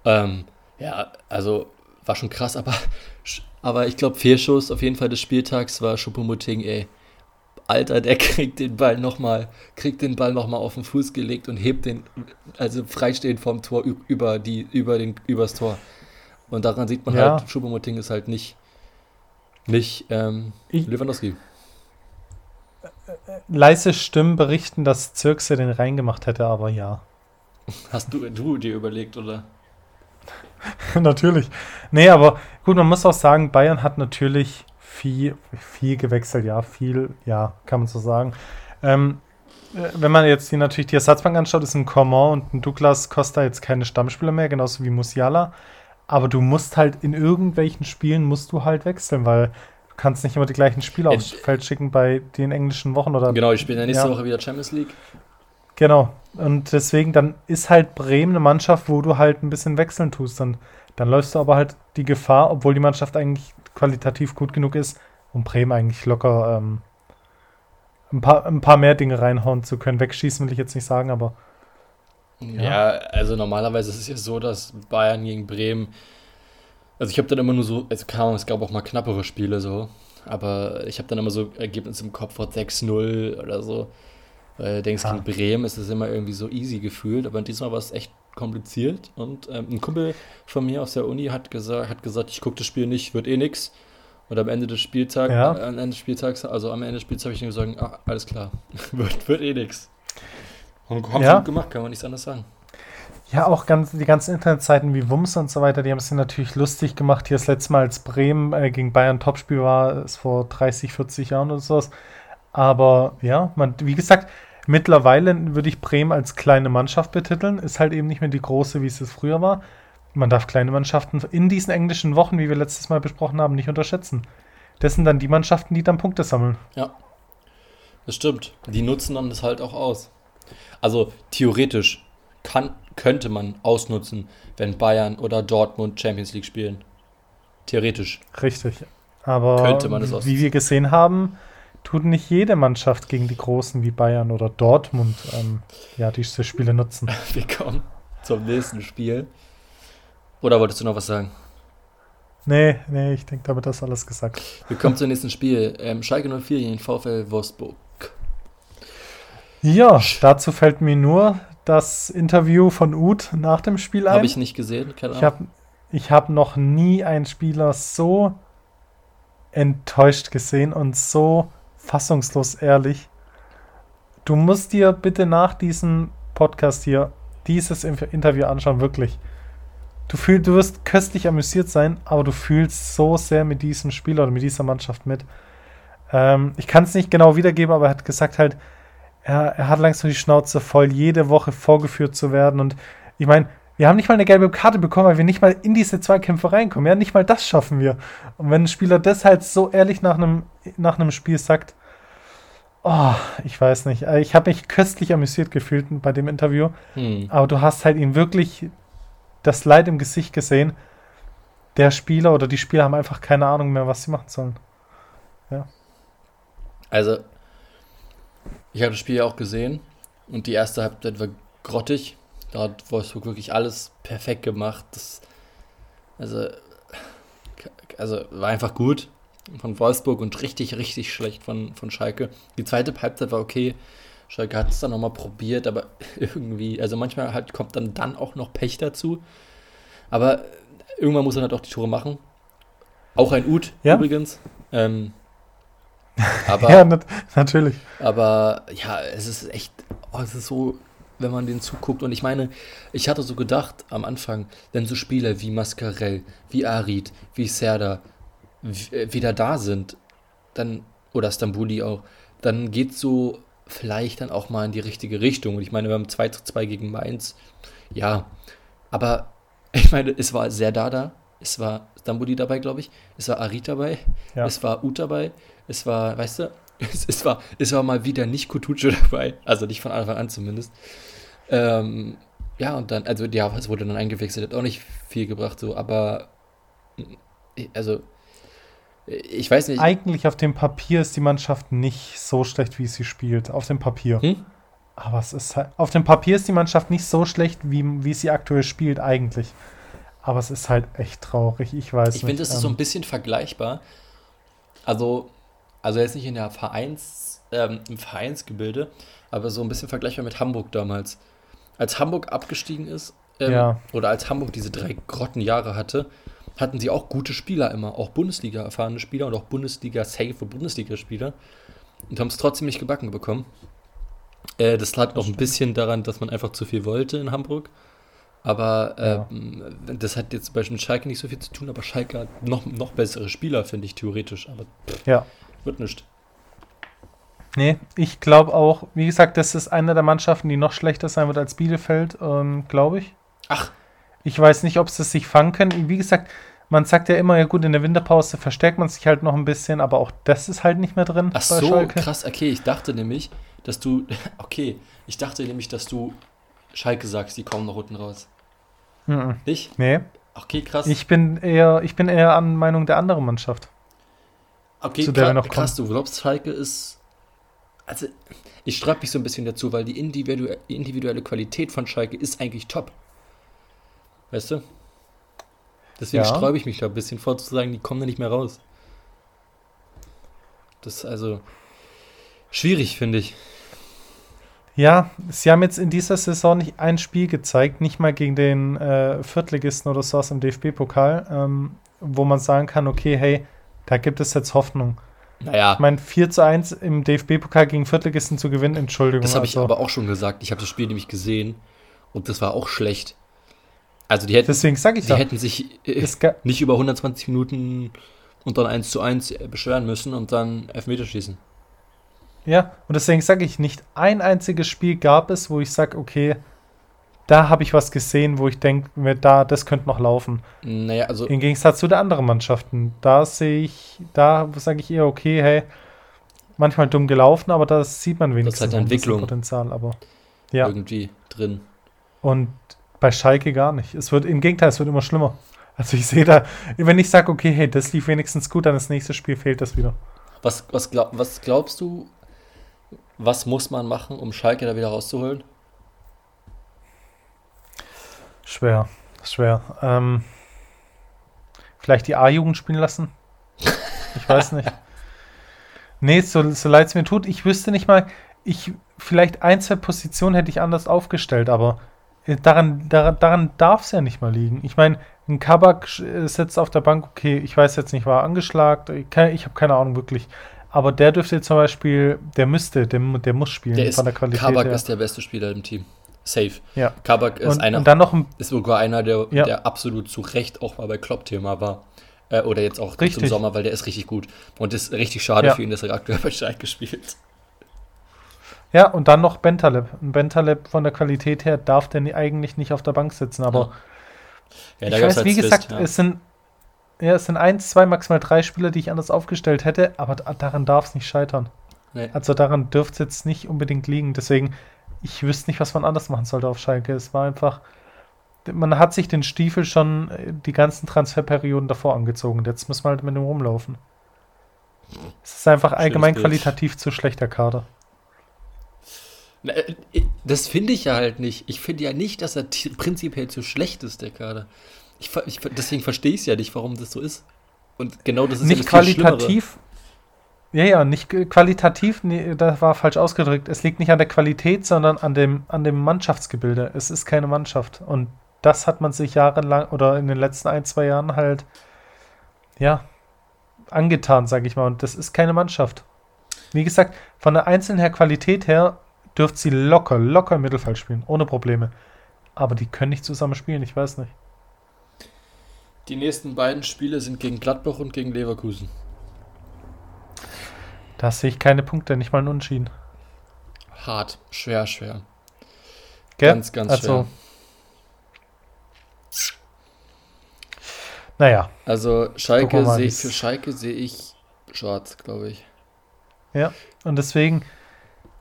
[SPEAKER 2] ähm, ja, also war schon krass, aber, aber ich glaube, Fehlschuss auf jeden Fall des Spieltags war Schuppomoting, ey. Alter, der kriegt den Ball nochmal, kriegt den Ball noch mal auf den Fuß gelegt und hebt den, also freistehend vom Tor über die, über den, übers Tor. Und daran sieht man ja. halt, Schuppomoting ist halt nicht, nicht ähm, ich, Lewandowski.
[SPEAKER 1] Leise Stimmen berichten, dass Zirkse den reingemacht hätte, aber ja.
[SPEAKER 2] Hast du, du dir überlegt, oder?
[SPEAKER 1] natürlich. Nee, aber gut, man muss auch sagen, Bayern hat natürlich viel, viel gewechselt, ja, viel, ja, kann man so sagen. Ähm, äh, wenn man jetzt hier natürlich die Ersatzbank anschaut, ist ein Coman und ein Douglas Costa jetzt keine Stammspieler mehr, genauso wie Musiala. Aber du musst halt in irgendwelchen Spielen musst du halt wechseln, weil du kannst nicht immer die gleichen Spieler aufs Feld schicken bei den englischen Wochen oder.
[SPEAKER 2] Genau, ich spiele ja nächste ja. Woche wieder Champions League.
[SPEAKER 1] Genau. Und deswegen, dann ist halt Bremen eine Mannschaft, wo du halt ein bisschen wechseln tust. Dann, dann läufst du aber halt die Gefahr, obwohl die Mannschaft eigentlich qualitativ gut genug ist, um Bremen eigentlich locker ähm, ein, paar, ein paar mehr Dinge reinhauen zu können. Wegschießen will ich jetzt nicht sagen, aber.
[SPEAKER 2] Ja, ja also normalerweise ist es ja so, dass Bayern gegen Bremen. Also ich habe dann immer nur so, also keine Ahnung, es gab auch mal knappere Spiele so, aber ich habe dann immer so Ergebnisse im Kopf vor 6-0 oder so. Weil du denkst, ah. gegen Bremen ist es immer irgendwie so easy gefühlt, aber diesmal war es echt kompliziert. Und ähm, ein Kumpel von mir aus der Uni hat gesagt, hat gesagt ich gucke das Spiel nicht, wird eh nix. Und am Ende des Spieltags, ja. am Ende des Spieltags, also am Ende des Spiels habe ich ihm gesagt, ah, alles klar, wird, wird eh nix. Und haben ja. gut gemacht, kann man nichts anderes sagen.
[SPEAKER 1] Ja, auch ganz, die ganzen Internetseiten wie Wums und so weiter, die haben es natürlich lustig gemacht. Hier das letzte Mal, als Bremen äh, gegen Bayern Topspiel war, ist vor 30, 40 Jahren oder sowas. Aber ja, man, wie gesagt, Mittlerweile würde ich Bremen als kleine Mannschaft betiteln. Ist halt eben nicht mehr die große, wie es es früher war. Man darf kleine Mannschaften in diesen englischen Wochen, wie wir letztes Mal besprochen haben, nicht unterschätzen. Das sind dann die Mannschaften, die dann Punkte sammeln.
[SPEAKER 2] Ja, das stimmt. Die nutzen dann das halt auch aus. Also theoretisch kann, könnte man ausnutzen, wenn Bayern oder Dortmund Champions League spielen. Theoretisch.
[SPEAKER 1] Richtig. Aber
[SPEAKER 2] Könnte man es
[SPEAKER 1] wie wir gesehen haben, tut nicht jede Mannschaft gegen die Großen wie Bayern oder Dortmund ähm, ja, diese Spiele nutzen.
[SPEAKER 2] Wir kommen zum nächsten Spiel. Oder wolltest du noch was sagen?
[SPEAKER 1] Nee, nee, ich denke, damit ist alles gesagt.
[SPEAKER 2] Wir kommen zum nächsten Spiel. Ähm, Schalke 04 gegen VfL Wolfsburg.
[SPEAKER 1] Ja, dazu fällt mir nur das Interview von Uth nach dem Spiel ein.
[SPEAKER 2] Habe ich nicht gesehen, keine
[SPEAKER 1] Ich
[SPEAKER 2] Ahnung.
[SPEAKER 1] habe ich hab noch nie einen Spieler so enttäuscht gesehen und so fassungslos ehrlich. Du musst dir bitte nach diesem Podcast hier dieses Interview anschauen, wirklich. Du, fühl, du wirst köstlich amüsiert sein, aber du fühlst so sehr mit diesem Spieler oder mit dieser Mannschaft mit. Ähm, ich kann es nicht genau wiedergeben, aber er hat gesagt halt, er, er hat langsam die Schnauze voll, jede Woche vorgeführt zu werden. Und ich meine, wir haben nicht mal eine gelbe Karte bekommen, weil wir nicht mal in diese Zweikämpfe reinkommen. Ja, nicht mal das schaffen wir. Und wenn ein Spieler das halt so ehrlich nach einem, nach einem Spiel sagt, oh, ich weiß nicht. Äh, Ich habe mich köstlich amüsiert gefühlt bei dem Interview.
[SPEAKER 2] Hm.
[SPEAKER 1] Aber du hast halt ihn wirklich das Leid im Gesicht gesehen. Der Spieler oder die Spieler haben einfach keine Ahnung mehr, was sie machen sollen.
[SPEAKER 2] Also, ich habe das Spiel ja auch gesehen und die erste Halbzeit war grottig. Da hat Wolfsburg wirklich alles perfekt gemacht. Das, also, also war einfach gut von Wolfsburg und richtig, richtig schlecht von, von Schalke. Die zweite Halbzeit war okay. Schalke hat es dann nochmal probiert, aber irgendwie, also manchmal halt kommt dann, dann auch noch Pech dazu. Aber irgendwann muss er halt auch die Tore machen. Auch ein Ut
[SPEAKER 1] Ja.
[SPEAKER 2] übrigens. Ähm, aber
[SPEAKER 1] ja, nat natürlich.
[SPEAKER 2] aber ja, es ist echt, oh, es ist so, wenn man den zuguckt. Und ich meine, ich hatte so gedacht am Anfang, wenn so Spieler wie Mascarell, wie Arid, wie Serda wieder da sind, dann, oder Stambuli auch, dann geht so vielleicht dann auch mal in die richtige Richtung. Und ich meine, wir haben 2 zu 2 gegen Mainz. Ja, aber ich meine, es war Serda da, es war Stambuli dabei, glaube ich, es war Arid dabei,
[SPEAKER 1] Ja.
[SPEAKER 2] es war Ut dabei, es war, weißt du, es, es, war, es war mal wieder nicht Kutucu dabei, also nicht von Anfang an zumindest. Ähm, ja, und dann, also ja, es wurde dann eingewechselt, hat auch nicht viel gebracht, so, aber also ich weiß nicht.
[SPEAKER 1] Eigentlich auf dem Papier ist die Mannschaft nicht so schlecht, wie sie spielt. Auf dem Papier.
[SPEAKER 2] Hm?
[SPEAKER 1] Aber es ist halt, auf dem Papier ist die Mannschaft nicht so schlecht, wie, wie sie aktuell spielt, eigentlich. Aber es ist halt echt traurig. Ich weiß
[SPEAKER 2] Ich
[SPEAKER 1] nicht.
[SPEAKER 2] finde, es ist so
[SPEAKER 1] ähm,
[SPEAKER 2] ein bisschen vergleichbar. Also, also jetzt nicht in der Vereins, ähm, im Vereinsgebilde, aber so ein bisschen vergleichbar mit Hamburg damals. Als Hamburg abgestiegen ist, ähm,
[SPEAKER 1] Ja.
[SPEAKER 2] oder als Hamburg diese drei Grottenjahre hatte, hatten sie auch gute Spieler immer, auch Bundesliga erfahrene Spieler und auch Bundesliga safe Bundesligaspieler und haben es trotzdem nicht gebacken bekommen. Äh, das lag noch ein bisschen daran, dass man einfach zu viel wollte in Hamburg. Aber
[SPEAKER 1] Ja.
[SPEAKER 2] ähm, das hat jetzt bei Schalke nicht so viel zu tun, aber Schalke hat noch, noch bessere Spieler, finde ich, theoretisch. Aber
[SPEAKER 1] Ja.
[SPEAKER 2] wird nicht.
[SPEAKER 1] Nee, ich glaube auch, wie gesagt, das ist eine der Mannschaften, die noch schlechter sein wird als Bielefeld, ähm, glaube ich.
[SPEAKER 2] Ach,
[SPEAKER 1] Ich weiß nicht, ob sie es sich fangen können. Wie gesagt, man sagt ja immer, ja gut, in der Winterpause verstärkt man sich halt noch ein bisschen, aber auch das ist halt nicht mehr drin
[SPEAKER 2] ach so,
[SPEAKER 1] Schalke.
[SPEAKER 2] krass, okay. Ich dachte nämlich, dass du, okay, ich dachte nämlich, dass du Schalke sagst, die kommen noch unten raus.
[SPEAKER 1] Mhm.
[SPEAKER 2] Nicht?
[SPEAKER 1] Nee,
[SPEAKER 2] Okay, krass.
[SPEAKER 1] ich bin eher, ich bin eher an Meinung der anderen Mannschaft.
[SPEAKER 2] Okay,
[SPEAKER 1] zu der wir noch
[SPEAKER 2] krass, du glaubst, Schalke ist. Also, ich sträub mich so ein bisschen dazu, weil die individu individuelle Qualität von Schalke ist eigentlich top. Weißt du? Deswegen
[SPEAKER 1] Ja.
[SPEAKER 2] sträube ich mich da ein bisschen vor, zu sagen, die kommen da nicht mehr raus. Das ist also schwierig, finde ich.
[SPEAKER 1] Ja, sie haben jetzt in dieser Saison nicht ein Spiel gezeigt, nicht mal gegen den äh, Viertligisten oder so aus dem DFB-Pokal, ähm, wo man sagen kann, okay, hey, da gibt es jetzt Hoffnung.
[SPEAKER 2] Naja,
[SPEAKER 1] Ich meine, 4 zu 1 im DFB-Pokal gegen Viertligisten zu gewinnen, Entschuldigung.
[SPEAKER 2] das habe ich
[SPEAKER 1] also,
[SPEAKER 2] aber auch schon gesagt. Ich habe das Spiel nämlich gesehen und das war auch schlecht. Also, die hätten,
[SPEAKER 1] Deswegen sage ich
[SPEAKER 2] die
[SPEAKER 1] ja,
[SPEAKER 2] hätten sich äh, nicht über 120 Minuten und dann 1 zu 1 beschweren müssen und dann Elfmeter schießen.
[SPEAKER 1] Ja, und deswegen sage ich, nicht ein einziges Spiel gab es, wo ich sage, okay, da habe ich was gesehen, wo ich denke, da, das könnte noch laufen.
[SPEAKER 2] Naja, also
[SPEAKER 1] Im Gegensatz zu den anderen Mannschaften. Da sehe ich, da sage ich eher, okay, hey, manchmal dumm gelaufen, aber da sieht man wenigstens ein bisschen
[SPEAKER 2] Entwicklung.
[SPEAKER 1] Potenzial. Aber ja,
[SPEAKER 2] irgendwie drin.
[SPEAKER 1] und Bei Schalke gar nicht. Es wird im Gegenteil, es wird immer schlimmer. Also ich sehe da, wenn ich sage, okay, hey, das lief wenigstens gut, dann das nächste Spiel fehlt das wieder.
[SPEAKER 2] Was, was, glaub, was glaubst du, was muss man machen, um Schalke da wieder rauszuholen?
[SPEAKER 1] Schwer, schwer. Ähm, vielleicht die A-Jugend spielen lassen? Ich weiß nicht. Nee, so, so leid es mir tut, ich wüsste nicht mal, ich, vielleicht ein, zwei Positionen hätte ich anders aufgestellt, aber daran, daran, daran darf es ja nicht mal liegen. Ich meine, ein Kabak äh, sitzt auf der Bank, okay, ich weiß jetzt nicht, war er angeschlagen, ich, ich habe keine Ahnung wirklich. Aber der dürfte zum Beispiel, der müsste, der, der muss spielen
[SPEAKER 2] der ist, von der Qualität Kabak her. ist der beste Spieler im Team. Safe.
[SPEAKER 1] Ja.
[SPEAKER 2] Kabak ist
[SPEAKER 1] und,
[SPEAKER 2] einer,
[SPEAKER 1] und dann noch ein,
[SPEAKER 2] ist sogar einer, der, ja. der absolut zu Recht auch mal bei Klopp-Thema war. Äh, oder jetzt auch
[SPEAKER 1] richtig.
[SPEAKER 2] im Sommer, weil der ist richtig gut. Und es ist richtig schade ja. für ihn, dass er aktuell bei Schalke spielt.
[SPEAKER 1] Ja, und dann noch Bentaleb. Ein Bentaleb von der Qualität her darf der eigentlich nicht auf der Bank sitzen, aber ja. Ja, ich weiß, halt wie Zwist, gesagt, es sind ja, es sind eins, zwei, maximal drei Spieler, die ich anders aufgestellt hätte, aber daran darf es nicht scheitern. Nee. Also daran dürfte es jetzt nicht unbedingt liegen. Deswegen, ich wüsste nicht, was man anders machen sollte auf Schalke. Es war einfach, man hat sich den Stiefel schon äh, die ganzen Transferperioden davor angezogen. Jetzt muss man halt mit dem rumlaufen. Es ist einfach allgemein qualitativ zu schlechter Kader.
[SPEAKER 2] Äh, das finde ich ja halt nicht. Ich finde ja nicht, dass er prinzipiell zu schlecht ist, der Kader. Ich, ich, deswegen verstehe ich es ja nicht, warum das so ist. Und genau das ist
[SPEAKER 1] nicht ja das qualitativ. Ja, ja, nicht qualitativ, nee, das war falsch ausgedrückt. Es liegt nicht an der Qualität, sondern an dem, an dem Mannschaftsgebilde. Es ist keine Mannschaft. Und das hat man sich jahrelang oder in den letzten ein, zwei Jahren halt, ja, angetan, sage ich mal. Und das ist keine Mannschaft. Wie gesagt, von der einzelnen her Qualität her dürft sie locker, locker im Mittelfeld spielen, ohne Probleme. Aber die können nicht zusammen spielen, ich weiß nicht.
[SPEAKER 2] Die nächsten beiden Spiele sind gegen Gladbach und gegen Leverkusen.
[SPEAKER 1] Da sehe ich keine Punkte, nicht mal ein Unschieden.
[SPEAKER 2] Hart, schwer, schwer.
[SPEAKER 1] Gell?
[SPEAKER 2] Ganz, ganz also,
[SPEAKER 1] schwer. Naja.
[SPEAKER 2] Also Schalke seh, für Schalke sehe ich schwarz, glaube ich.
[SPEAKER 1] Ja, und deswegen,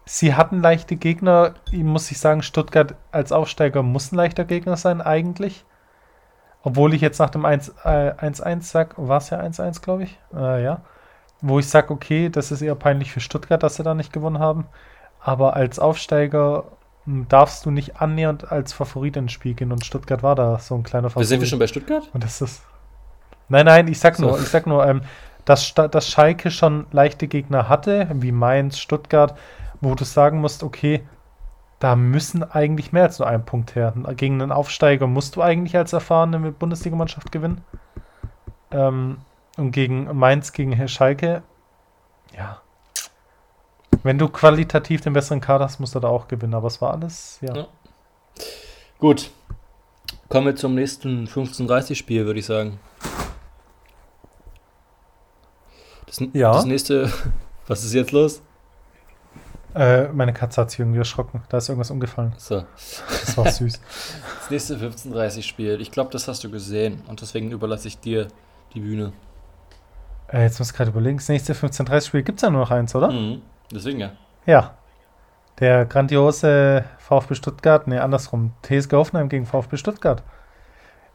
[SPEAKER 1] sie hatten leichte Gegner. Muss ich sagen, Stuttgart als Aufsteiger muss ein leichter Gegner sein, eigentlich. Obwohl ich jetzt nach dem 1-1 äh, sage, war es ja 1-1, glaube ich. Äh, ja. Wo ich sage, okay, das ist eher peinlich für Stuttgart, dass sie da nicht gewonnen haben. Aber als Aufsteiger hm, darfst du nicht annähernd als Favorit ins Spiel gehen. Und Stuttgart war da so ein kleiner
[SPEAKER 2] Favorit. Sind wir schon bei Stuttgart?
[SPEAKER 1] Und das ist. Nein, nein, ich sag so. nur, ich sag nur, ähm, dass, dass Schalke schon leichte Gegner hatte, wie Mainz, Stuttgart, wo du sagen musst, okay, da müssen eigentlich mehr als nur ein Punkt her. Gegen einen Aufsteiger musst du eigentlich als erfahrene Bundesligamannschaft gewinnen. Ähm, und gegen Mainz, gegen Herr Schalke, ja. Wenn du qualitativ den besseren Kader hast, musst du da auch gewinnen. Aber es war alles, ja. ja.
[SPEAKER 2] Gut. Kommen wir zum nächsten 15:30-Spiel, würde ich sagen. Das, ja. das nächste. Was ist jetzt los?
[SPEAKER 1] Äh, meine Katze hat sich irgendwie erschrocken. Da ist irgendwas umgefallen.
[SPEAKER 2] So.
[SPEAKER 1] Das war süß.
[SPEAKER 2] Das nächste 15:30 Spiel. Ich glaube, das hast du gesehen. Und deswegen überlasse ich dir die Bühne.
[SPEAKER 1] Äh, jetzt muss ich gerade überlegen. Das nächste 15:30 Spiel gibt es ja nur noch eins, oder?
[SPEAKER 2] Mhm. Deswegen ja.
[SPEAKER 1] Ja. Der grandiose VfB Stuttgart, nee, andersrum. TSG Hoffenheim gegen VfB Stuttgart.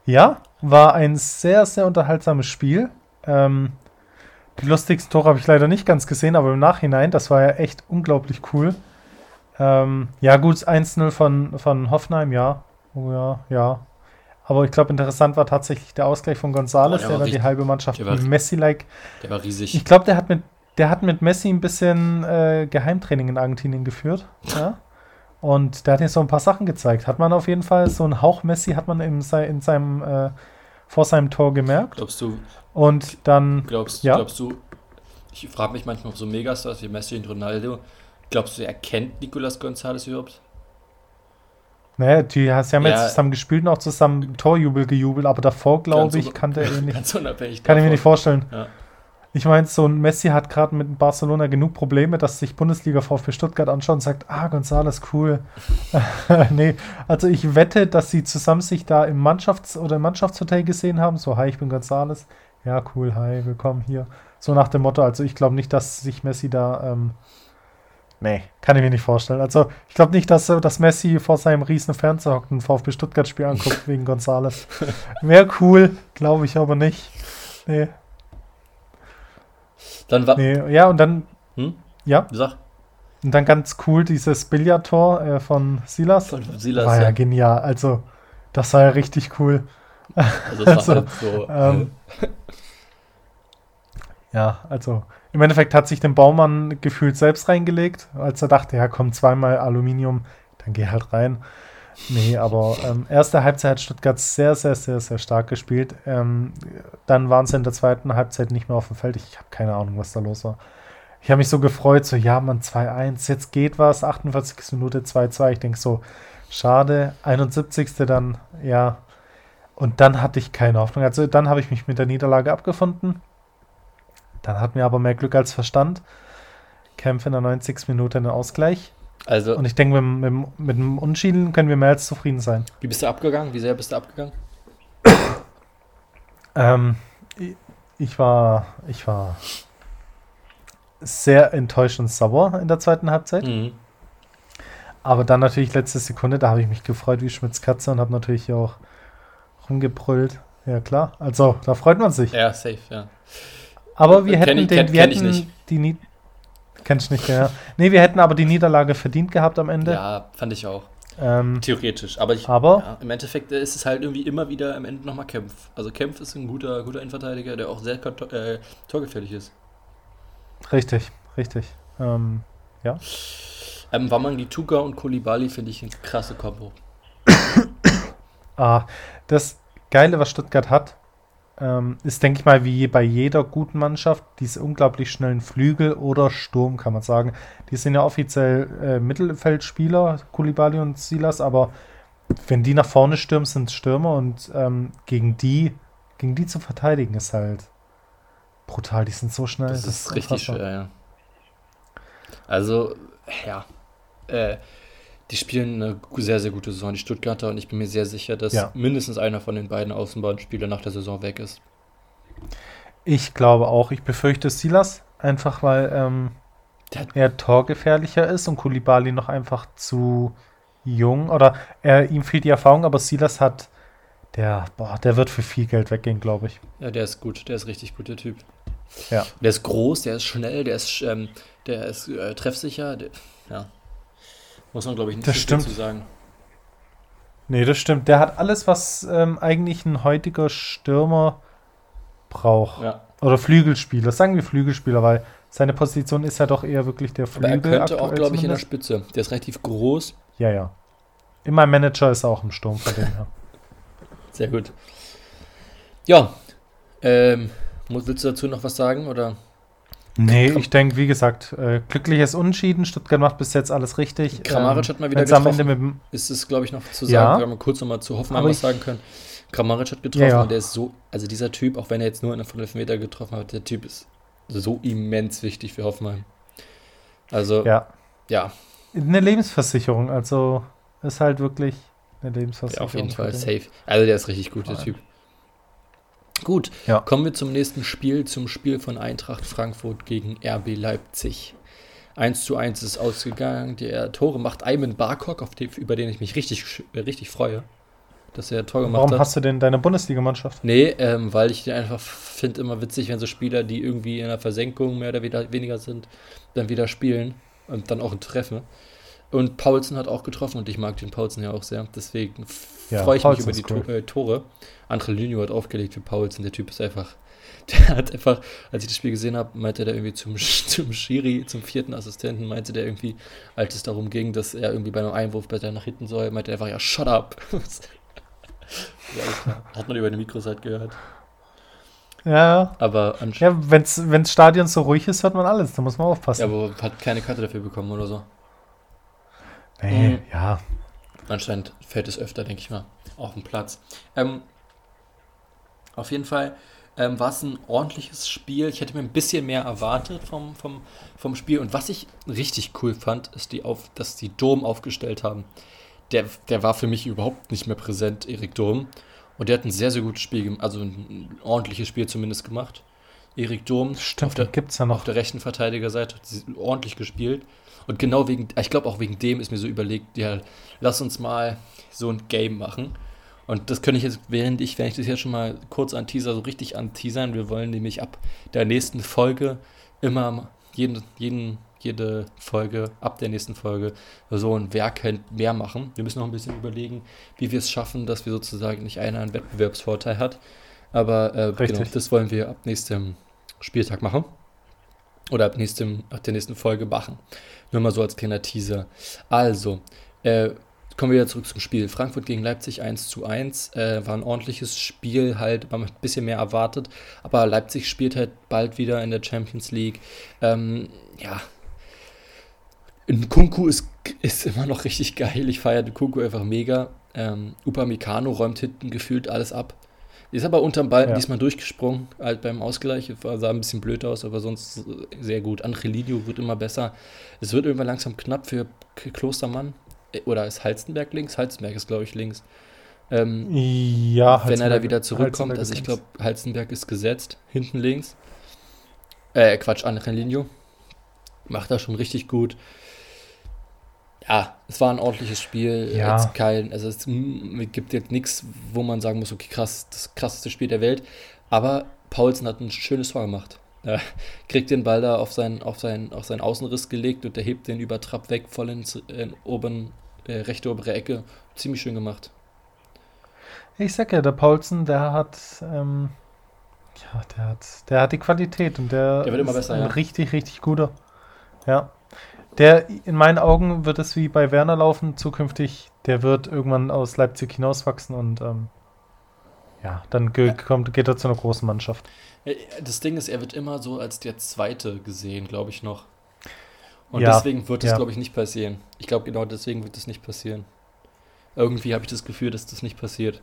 [SPEAKER 1] Ja, war ein sehr, sehr unterhaltsames Spiel. Ähm, die lustigsten Tore habe ich leider nicht ganz gesehen, aber im Nachhinein, das war ja echt unglaublich cool. Ähm, ja, gut, 1-0 von, von Hoffenheim, ja. Oh ja, ja. Aber ich glaube, interessant war tatsächlich der Ausgleich von González, der, der dann die halbe Mannschaft Messi-like.
[SPEAKER 2] Der war riesig.
[SPEAKER 1] Ich glaube, der hat mit der hat mit Messi ein bisschen äh, Geheimtraining in Argentinien geführt. Ja. Und der hat jetzt so ein paar Sachen gezeigt. Hat man auf jeden Fall so einen Hauch Messi hat man in, in seinem äh, vor seinem Tor gemerkt.
[SPEAKER 2] Glaubst du,
[SPEAKER 1] und dann.
[SPEAKER 2] Glaubst, ja? glaubst du, ich frage mich manchmal, ob so Megastars wie Messi und Ronaldo, glaubst du, er kennt Nicolas González überhaupt?
[SPEAKER 1] Naja, die haben ja jetzt zusammen gespielt und auch zusammen Torjubel gejubelt, aber davor, glaube ich, kannte er ihn nicht.
[SPEAKER 2] Ganz unabhängig
[SPEAKER 1] Kann davon. ich mir nicht vorstellen.
[SPEAKER 2] Ja.
[SPEAKER 1] Ich meine, so ein Messi hat gerade mit Barcelona genug Probleme, dass sich Bundesliga VfB Stuttgart anschaut und sagt, ah, González, cool. nee, also ich wette, dass sie zusammen sich da im Mannschafts- oder im Mannschaftshotel gesehen haben. So, hi, ich bin González. Ja, cool, hi, willkommen hier. So nach dem Motto, also ich glaube nicht, dass sich Messi da ähm, Nee, kann ich mir nicht vorstellen. Also, ich glaube nicht, dass, dass Messi vor seinem riesen Fernseher hockt und ein VfB Stuttgart-Spiel anguckt wegen Gonzales. Wäre cool, glaube ich aber nicht. Nee.
[SPEAKER 2] Dann war.
[SPEAKER 1] Nee, ja, und dann.
[SPEAKER 2] Hm?
[SPEAKER 1] Ja.
[SPEAKER 2] Sag.
[SPEAKER 1] Und dann ganz cool dieses Billardtor äh, von Silas.
[SPEAKER 2] Von Silas,
[SPEAKER 1] war ja,
[SPEAKER 2] ja.
[SPEAKER 1] genial. Also, das war ja richtig cool.
[SPEAKER 2] Also, das
[SPEAKER 1] Also,
[SPEAKER 2] war halt so.
[SPEAKER 1] ähm, Ja, also im Endeffekt hat sich den Baumann gefühlt selbst reingelegt, als er dachte, ja komm, zweimal Aluminium, dann geh halt rein. Nee, aber ähm, erste Halbzeit hat Stuttgart sehr, sehr, sehr, sehr stark gespielt. Ähm, dann waren sie in der zweiten Halbzeit nicht mehr auf dem Feld. Ich habe keine Ahnung, was da los war. Ich habe mich so gefreut, so ja, man 2-1, jetzt geht was, 48. Minute 2-2. Ich denke so, schade, 71. dann, ja. Und dann hatte ich keine Hoffnung. Also dann habe ich mich mit der Niederlage abgefunden. Dann hatten wir aber mehr Glück als Verstand. Kämpfe in der 90. Minute einen Ausgleich.
[SPEAKER 2] Also,
[SPEAKER 1] Und ich denke, mit, mit, mit dem Unschieden können wir mehr als zufrieden sein.
[SPEAKER 2] wie bist du abgegangen? Wie sehr bist du abgegangen?
[SPEAKER 1] Ähm, ich, ich war, ich war sehr enttäuscht und sauer in der zweiten Halbzeit.
[SPEAKER 2] Mhm.
[SPEAKER 1] Aber dann natürlich letzte Sekunde, da habe ich mich gefreut wie Schmitz Katze und habe natürlich auch rumgebrüllt. Ja klar, also da freut man sich.
[SPEAKER 2] Ja, safe, ja.
[SPEAKER 1] Aber wir
[SPEAKER 2] Kenn
[SPEAKER 1] hätten
[SPEAKER 2] ich-
[SPEAKER 1] den,
[SPEAKER 2] kenn-
[SPEAKER 1] wir
[SPEAKER 2] kenn
[SPEAKER 1] hätten
[SPEAKER 2] nicht.
[SPEAKER 1] die Kennst du nicht, ja. Nee, wir hätten aber die Niederlage verdient gehabt am Ende.
[SPEAKER 2] Ja, fand ich auch.
[SPEAKER 1] Ähm,
[SPEAKER 2] Theoretisch. Aber, ich,
[SPEAKER 1] Aber-
[SPEAKER 2] ja, im Endeffekt ist es halt irgendwie immer wieder am Ende nochmal Kempf. Also Kempf ist ein guter, guter Innenverteidiger, der auch sehr äh, torgefährlich ist.
[SPEAKER 1] richtig, richtig. Ähm, ja.
[SPEAKER 2] Ähm, Wamangi Tuka und Kolibali finde ich eine krasse Kombo.
[SPEAKER 1] Ah, das Geile, was Stuttgart hat, ähm, ist, denke ich mal, wie bei jeder guten Mannschaft, diese unglaublich schnellen Flügel oder Sturm, kann man sagen. Die sind ja offiziell äh, Mittelfeldspieler, Kulibali und Silas, aber wenn die nach vorne stürmen, sind es Stürmer und ähm, gegen die, gegen die zu verteidigen, ist halt brutal. Die sind so schnell.
[SPEAKER 2] Das, ist richtig schwer, ja. Also, ja. Äh, die spielen eine sehr, sehr gute Saison, die Stuttgarter, und ich bin mir sehr sicher, dass
[SPEAKER 1] Ja.
[SPEAKER 2] mindestens einer von den beiden Außenbahnspielern nach der Saison weg ist.
[SPEAKER 1] Ich glaube auch. Ich befürchte Silas, einfach weil ähm, er torgefährlicher ist und Kulibali noch einfach zu jung oder er, ihm fehlt die Erfahrung, aber Silas hat, der, boah, der wird für viel Geld weggehen, glaube ich.
[SPEAKER 2] Ja, der ist gut, der ist richtig gut, der Typ.
[SPEAKER 1] Ja.
[SPEAKER 2] Der ist groß, der ist schnell, der ist, ähm, der ist äh, treffsicher. Der, ja. Muss man, glaube ich, nicht
[SPEAKER 1] Das
[SPEAKER 2] viel
[SPEAKER 1] stimmt.
[SPEAKER 2] zu sagen.
[SPEAKER 1] Nee, das stimmt. Der hat alles, was ähm, eigentlich ein heutiger Stürmer braucht.
[SPEAKER 2] Ja.
[SPEAKER 1] Oder Flügelspieler. Sagen wir Flügelspieler, weil seine Position ist ja doch eher wirklich der
[SPEAKER 2] Aber
[SPEAKER 1] Flügel.
[SPEAKER 2] er könnte auch, glaube ich, in der. Spitze. Der ist relativ groß.
[SPEAKER 1] Ja, ja. Meinem Manager ist er auch im Sturm von dem her.
[SPEAKER 2] Sehr gut. Ja. Ähm, willst du dazu noch was sagen? Oder?
[SPEAKER 1] Nee, ich denke, wie gesagt, äh, glückliches Unschieden. Stuttgart macht bis jetzt alles richtig.
[SPEAKER 2] Kramaric hat mal wieder getroffen. Ist es, glaube ich, noch zu
[SPEAKER 1] Ja.
[SPEAKER 2] sagen, wenn wir kurz nochmal zu Hoffenheim was sagen können. Kramaric hat getroffen
[SPEAKER 1] Ja, ja.
[SPEAKER 2] und der ist so, also dieser Typ, auch wenn er jetzt nur in von Elfmeter getroffen hat, der Typ ist so immens wichtig für Hoffenheim. Also, ja,
[SPEAKER 1] ja, eine Lebensversicherung. Also ist halt wirklich eine
[SPEAKER 2] ja,
[SPEAKER 1] Lebensversicherung.
[SPEAKER 2] auf jeden Fall safe. Also der ist richtig gut, der
[SPEAKER 1] Ja.
[SPEAKER 2] Typ. Gut,
[SPEAKER 1] Ja.
[SPEAKER 2] kommen wir zum nächsten Spiel, zum Spiel von Eintracht Frankfurt gegen RB Leipzig. 1 zu 1 ist ausgegangen. Der Tore macht Ayman Barkok, auf den, über den ich mich richtig, äh, richtig freue, dass er Tor gemacht
[SPEAKER 1] Warum
[SPEAKER 2] hat.
[SPEAKER 1] hast du denn deine Bundesligamannschaft?
[SPEAKER 2] Nee, ähm, weil ich den einfach finde immer witzig, wenn so Spieler, die irgendwie in der Versenkung mehr oder weniger sind, dann wieder spielen und dann auch ein Treffen. Und Paulsen hat auch getroffen und ich mag den Paulsen ja auch sehr. Deswegen
[SPEAKER 1] Ja,
[SPEAKER 2] freue ich
[SPEAKER 1] Paulsen
[SPEAKER 2] mich über die to äh, Tore. Andre Lünio hat aufgelegt für Paulsen. Der Typ ist einfach, der hat einfach, als ich das Spiel gesehen habe, meinte der irgendwie zum, zum Schiri, zum vierten Assistenten, meinte der irgendwie, als es darum ging, dass er irgendwie bei einem Einwurf besser nach hinten soll, meinte er einfach, ja, shut up. ja, hat man über die Mikros halt gehört.
[SPEAKER 1] Ja,
[SPEAKER 2] Aber,
[SPEAKER 1] ja wenn's, wenn's Stadion so ruhig ist, hört man alles. Da muss man
[SPEAKER 2] ja,
[SPEAKER 1] aufpassen.
[SPEAKER 2] aber hat keine Karte dafür bekommen oder so.
[SPEAKER 1] Nee,
[SPEAKER 2] Mhm.
[SPEAKER 1] ja.
[SPEAKER 2] Anscheinend fällt es öfter, denke ich mal, auf den Platz. Ähm, auf jeden Fall ähm, war es ein ordentliches Spiel. Ich hätte mir ein bisschen mehr erwartet vom, vom, vom Spiel. Und was ich richtig cool fand, ist, die auf, dass die Dom aufgestellt haben. Der, der war für mich überhaupt nicht mehr präsent, Erik Dom. Und der hat ein sehr, sehr gutes Spiel gemacht, also ein ordentliches Spiel zumindest gemacht. Erik Durm
[SPEAKER 1] Stimmt,
[SPEAKER 2] auf der,
[SPEAKER 1] gibt's ja noch.
[SPEAKER 2] auf der rechten Verteidigerseite hat sie ordentlich gespielt. Und genau wegen, ich glaube auch wegen dem ist mir so überlegt, ja, lass uns mal so ein Game machen. Und das könnte ich jetzt, während ich, wenn ich das jetzt schon mal kurz an Teaser, so richtig anteasern, wir wollen nämlich ab der nächsten Folge immer jeden, jeden, jede Folge, ab der nächsten Folge, so ein Wer kennt mehr machen. Wir müssen noch ein bisschen überlegen, wie wir es schaffen, dass wir sozusagen nicht einer einen Wettbewerbsvorteil hat. Aber äh, genau, das wollen wir ab nächstem Spieltag machen. Oder ab, nächstem, ab der nächsten Folge machen. Nur mal so als kleiner Teaser. Also, äh, kommen wir wieder zurück zum Spiel. Frankfurt gegen Leipzig 1 zu 1. Äh, war ein ordentliches Spiel, halt, man hat ein bisschen mehr erwartet. Aber Leipzig spielt halt bald wieder in der Champions League. Ähm, ja. Nkunku ist, ist immer noch richtig geil. Ich feiere Nkunku einfach mega. Ähm, Upamecano räumt hinten gefühlt alles ab. Ist aber unterm Ball
[SPEAKER 1] Ja.
[SPEAKER 2] diesmal durchgesprungen, halt beim Ausgleich. War, sah ein bisschen blöd aus, aber sonst sehr gut. Angelino wird immer besser. Es wird irgendwann langsam knapp für Klostermann. Äh, Oder ist Halstenberg links? Halstenberg ist, glaube ich, links. Ähm,
[SPEAKER 1] Ja,
[SPEAKER 2] wenn er da wieder zurückkommt, also ich glaube, Halstenberg ist gesetzt, hinten links. Äh, Quatsch, Angelino. Macht das schon richtig gut. Ja, es war ein ordentliches Spiel.
[SPEAKER 1] Ja.
[SPEAKER 2] Jetzt kein, also es mm, gibt jetzt nichts, wo man sagen muss, okay, krass, das krasseste Spiel der Welt. Aber Paulsen hat ein schönes Tor gemacht. Er kriegt den Ball da auf seinen, auf seinen, auf seinen Außenriss gelegt und der hebt den über Trapp weg, voll ins in oben, äh, rechte obere Ecke. Ziemlich schön gemacht.
[SPEAKER 1] Ich sag ja, der Paulsen, der hat, ähm, ja, der hat, der hat die Qualität und der,
[SPEAKER 2] Der wird immer
[SPEAKER 1] ist
[SPEAKER 2] besser,
[SPEAKER 1] ein
[SPEAKER 2] ja.
[SPEAKER 1] richtig, richtig guter. Ja. Der, in meinen Augen wird es wie bei Werner laufen, zukünftig, der wird irgendwann aus Leipzig hinauswachsen und, ähm, ja, dann ge kommt, geht er zu einer großen Mannschaft.
[SPEAKER 2] Ja, Das Ding ist, er wird immer so als der Zweite gesehen, glaube ich noch. Und
[SPEAKER 1] Ja,
[SPEAKER 2] deswegen wird es,
[SPEAKER 1] ja.
[SPEAKER 2] glaube ich, nicht passieren. Ich glaube, genau deswegen wird es nicht passieren. Irgendwie habe ich das Gefühl, dass das nicht passiert.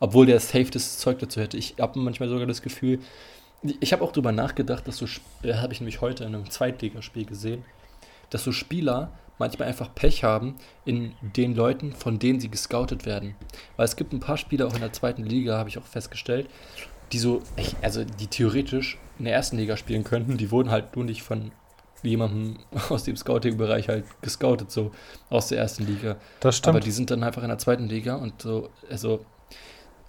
[SPEAKER 2] Obwohl der safe das Zeug dazu hätte. Ich habe manchmal sogar das Gefühl, ich habe auch drüber nachgedacht, dass so, äh, habe ich nämlich heute in einem Zweitligaspiel gesehen, dass so Spieler manchmal einfach Pech haben in den Leuten, von denen sie gescoutet werden. Weil es gibt ein paar Spieler auch in der zweiten Liga, habe ich auch festgestellt, die so, echt- also die theoretisch in der ersten Liga spielen könnten, die wurden halt nur nicht von jemandem aus dem Scouting-Bereich halt gescoutet, so aus der ersten Liga.
[SPEAKER 1] Das
[SPEAKER 2] Aber
[SPEAKER 1] stimmt.
[SPEAKER 2] die sind dann einfach in der zweiten Liga und so, also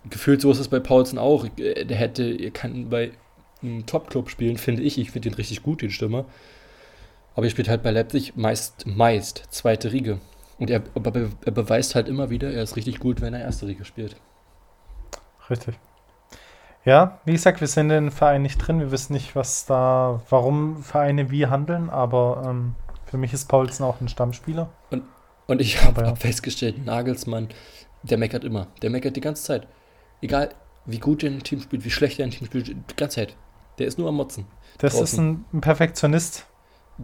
[SPEAKER 2] gefühlt so ist es bei Paulsen auch. Äh, Der hätte, er kann bei einem Top-Club spielen, finde ich. Ich finde ihn richtig gut, den Stürmer. Aber er spielt halt bei Leipzig meist, meist zweite Riege. Und er, er beweist halt immer wieder, er ist richtig gut, wenn er erste Riege spielt.
[SPEAKER 1] Richtig. Ja, wie gesagt, wir sind in den Verein nicht drin. Wir wissen nicht, was da, warum Vereine wie handeln, aber ähm, für mich ist Paulsen auch ein Stammspieler.
[SPEAKER 2] Und ich habe
[SPEAKER 1] ja.
[SPEAKER 2] festgestellt, Nagelsmann, der meckert immer. Der meckert die ganze Zeit. Egal, wie gut er ein Team spielt, wie schlecht er ein Team spielt, die ganze Zeit. Der ist nur am Motzen.
[SPEAKER 1] Das
[SPEAKER 2] Draußen.
[SPEAKER 1] ist ein Perfektionist.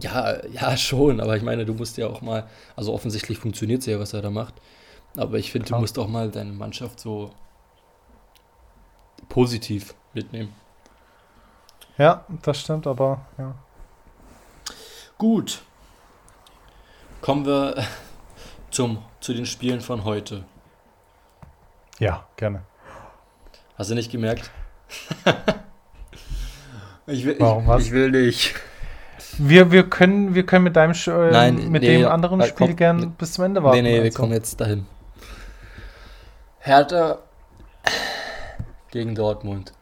[SPEAKER 2] Ja, ja, schon, aber ich meine, du musst ja auch mal, also offensichtlich funktioniert es ja, was er da macht. Aber ich finde, du musst auch mal deine Mannschaft so positiv mitnehmen.
[SPEAKER 1] Ja, das stimmt, aber ja.
[SPEAKER 2] Gut. Kommen wir zum, zu den Spielen von heute.
[SPEAKER 1] Ja, gerne.
[SPEAKER 2] Hast du nicht gemerkt? ich, will,
[SPEAKER 1] Warum,
[SPEAKER 2] ich,
[SPEAKER 1] was?
[SPEAKER 2] ich will nicht.
[SPEAKER 1] Wir, wir, können, wir können mit deinem Sch äh,
[SPEAKER 2] Nein,
[SPEAKER 1] mit
[SPEAKER 2] nee,
[SPEAKER 1] dem anderen
[SPEAKER 2] äh,
[SPEAKER 1] Spiel
[SPEAKER 2] komm,
[SPEAKER 1] gern
[SPEAKER 2] nee.
[SPEAKER 1] bis zum Ende warten.
[SPEAKER 2] nee, nee, wir
[SPEAKER 1] also.
[SPEAKER 2] kommen jetzt dahin. Hertha gegen Dortmund.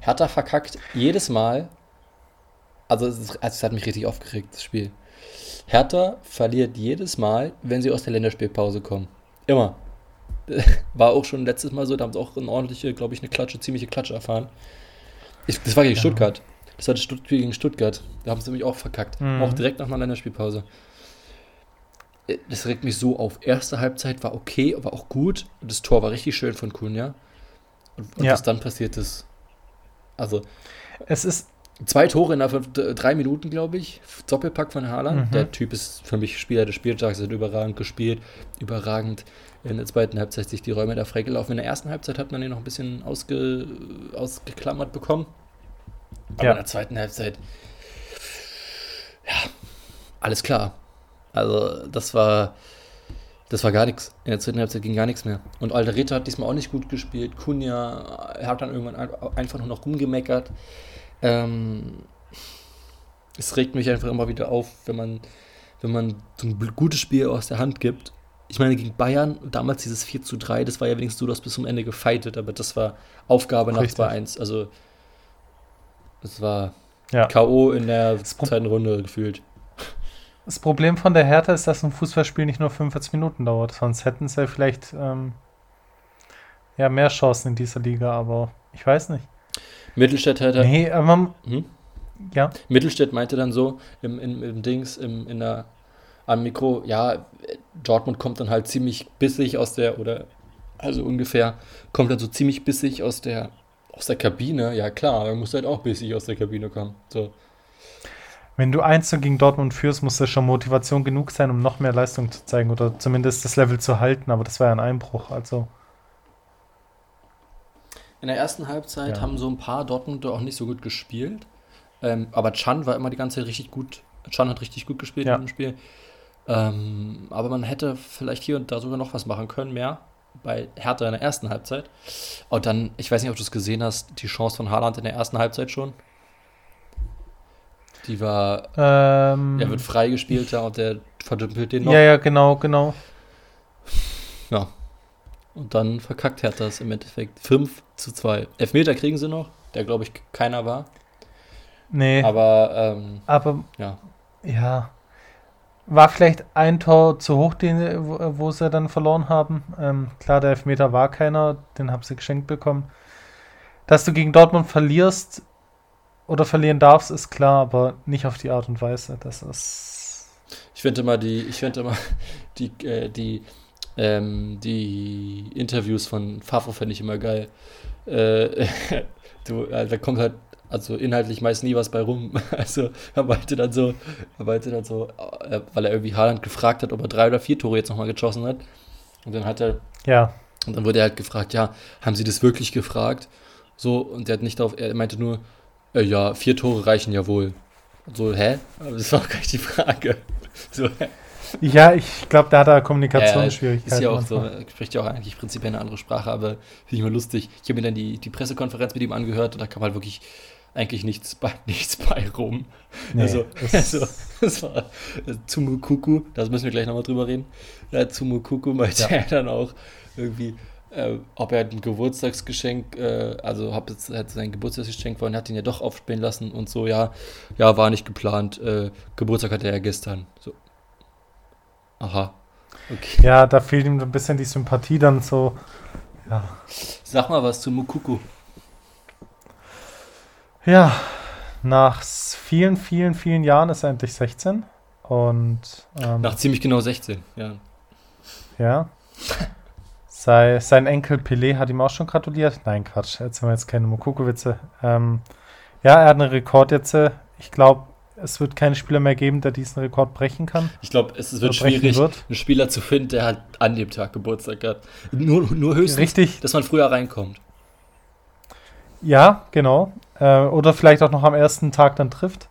[SPEAKER 2] Hertha verkackt jedes Mal. Also es, ist, also es hat mich richtig aufgeregt, das Spiel. Hertha verliert jedes Mal, wenn sie aus der Länderspielpause kommen. Immer. War auch schon letztes Mal so, da haben sie auch eine ordentliche, glaube ich, eine Klatsche, ziemliche Klatsche erfahren. Ich, das war gegen
[SPEAKER 1] Ja.
[SPEAKER 2] Stuttgart. Das war das Spiel gegen Stuttgart. Da haben sie nämlich auch verkackt.
[SPEAKER 1] Mhm.
[SPEAKER 2] Auch direkt nach einer Länderspielpause. Äh, Das regt mich so auf. Erste Halbzeit war okay, war auch gut. Das Tor war richtig schön von Kunja. Und, und
[SPEAKER 1] Ja.
[SPEAKER 2] was dann passiert ist. Also,
[SPEAKER 1] Es ist,
[SPEAKER 2] zwei Tore innerhalb von drei Minuten, glaube ich. Doppelpack von Haaland.
[SPEAKER 1] Mhm.
[SPEAKER 2] Der Typ ist für mich Spieler des Spieltags, hat überragend gespielt. Überragend in der zweiten Halbzeit sich die Räume da freigelaufen. In der ersten Halbzeit hat man ihn noch ein bisschen ausge, ausgeklammert bekommen. Aber
[SPEAKER 1] Ja.
[SPEAKER 2] in der zweiten Halbzeit, ja, alles klar. Also, das war, das war gar nichts. In der zweiten Halbzeit ging gar nichts mehr. Und Alderete hat diesmal auch nicht gut gespielt. Kunja hat dann irgendwann ein- einfach nur noch rumgemeckert. ähm, es regt mich einfach immer wieder auf, wenn man, wenn man so ein gutes Spiel aus der Hand gibt. Ich meine, gegen Bayern, damals dieses 4 zu 3, das war ja wenigstens so, dass bis zum Ende gefeitet, aber das war Aufgabe nach 2-1. Also, das war ja. K.O. in der zweiten Runde gefühlt.
[SPEAKER 1] Das Problem von der Hertha ist, dass ein Fußballspiel nicht nur 45 Minuten dauert. Sonst hätten sie vielleicht ähm, ja, mehr Chancen in dieser Liga, aber ich weiß nicht.
[SPEAKER 2] Mittelstädt hätte.
[SPEAKER 1] Nee, aber. Hm?
[SPEAKER 2] Ja. Mittelstädt meinte dann so im, im, im Dings, im, in der, am Mikro, ja, Dortmund kommt dann halt ziemlich bissig aus der, oder also ungefähr, kommt dann so ziemlich bissig aus der, aus der Kabine. Ja klar, dann muss halt auch bissig aus der Kabine kommen. So.
[SPEAKER 1] Wenn du 1 gegen Dortmund führst, muss das schon Motivation genug sein, um noch mehr Leistung zu zeigen oder zumindest das Level zu halten, aber das war ja ein Einbruch, also.
[SPEAKER 2] In der ersten Halbzeit ja. haben so ein paar Dortmunder auch nicht so gut gespielt. Ähm, aber Chan war immer die ganze Zeit richtig gut. Chan hat richtig gut gespielt ja. im Spiel. Ähm, aber man hätte vielleicht hier und da sogar noch was machen können, mehr. Bei Hertha in der ersten Halbzeit. Und dann, ich weiß nicht, ob du es gesehen hast, die Chance von Haaland in der ersten Halbzeit schon. Die war. Ähm, er wird freigespielt da und der verdümpelt den
[SPEAKER 1] noch. Ja, ja, genau, genau.
[SPEAKER 2] Ja. Und dann verkackt Hertha es im Endeffekt 5 zu 2. Elfmeter kriegen sie noch, der glaube ich keiner war.
[SPEAKER 1] Nee.
[SPEAKER 2] Aber, ähm,
[SPEAKER 1] aber ja. Ja. War vielleicht ein Tor zu hoch, den, wo, sie dann verloren haben. Ähm, klar, der Elfmeter war keiner, den haben sie geschenkt bekommen. Dass du gegen Dortmund verlierst, oder verlieren darfst, ist klar, aber nicht auf die Art und Weise. Das ist.
[SPEAKER 2] Ich finde immer die, ich finde immer die, äh, die, ähm, die Interviews von Fafo fände ich immer geil. Äh, du, äh, da kommt halt also inhaltlich meist nie was bei rum. Also er meinte dann so, er meinte dann so, äh, weil er irgendwie Haaland gefragt hat, ob er drei oder vier Tore jetzt nochmal geschossen hat. Und dann hat er,
[SPEAKER 1] ja.
[SPEAKER 2] Und dann wurde er halt gefragt, ja, haben Sie das wirklich gefragt? So, und er hat nicht darauf, er meinte nur, äh, ja, vier Tore reichen ja wohl. So, hä? Aber das war auch gar nicht die Frage. So,
[SPEAKER 1] hä? Ja, ich glaube, da hat er Kommunikationsschwierigkeiten.
[SPEAKER 2] Äh, ist ja auch so, er spricht ja auch eigentlich prinzipiell eine andere Sprache, aber finde ich mal lustig. Ich habe mir dann die, die Pressekonferenz mit ihm angehört und da kam halt wirklich eigentlich nichts bei, nichts bei rum. Nee, also, also, das war Zumukuku, da müssen wir gleich nochmal drüber reden. Ja, Zumukuku meinte ja. er dann auch irgendwie, äh, ob er ein Geburtstagsgeschenk, äh, also es hat sein Geburtstagsgeschenk war und hat ihn ja doch aufspielen lassen und so, ja, ja, war nicht geplant. Äh, Geburtstag hatte er ja gestern. So. Aha.
[SPEAKER 1] Okay. Ja, da fehlt ihm ein bisschen die Sympathie dann so. Ja.
[SPEAKER 2] Sag mal was zu Mukuku.
[SPEAKER 1] Ja, nach vielen, vielen, vielen Jahren ist er endlich 16. Und.
[SPEAKER 2] Ähm, nach ziemlich genau 16, ja.
[SPEAKER 1] Ja. Sei, sein Enkel Pelé hat ihm auch schon gratuliert. Nein, Quatsch, jetzt haben wir jetzt keine Mokoko-Witze. Ähm, ja, er hat einen Rekord jetzt. Äh, ich glaube, es wird keinen Spieler mehr geben, der diesen Rekord brechen kann.
[SPEAKER 2] Ich glaube, es wird schwierig, wird. einen Spieler zu finden, der halt an dem Tag Geburtstag hat. Nur, nur höchstens,
[SPEAKER 1] Richtig.
[SPEAKER 2] dass man früher reinkommt.
[SPEAKER 1] Ja, genau. Äh, oder vielleicht auch noch am ersten Tag dann trifft.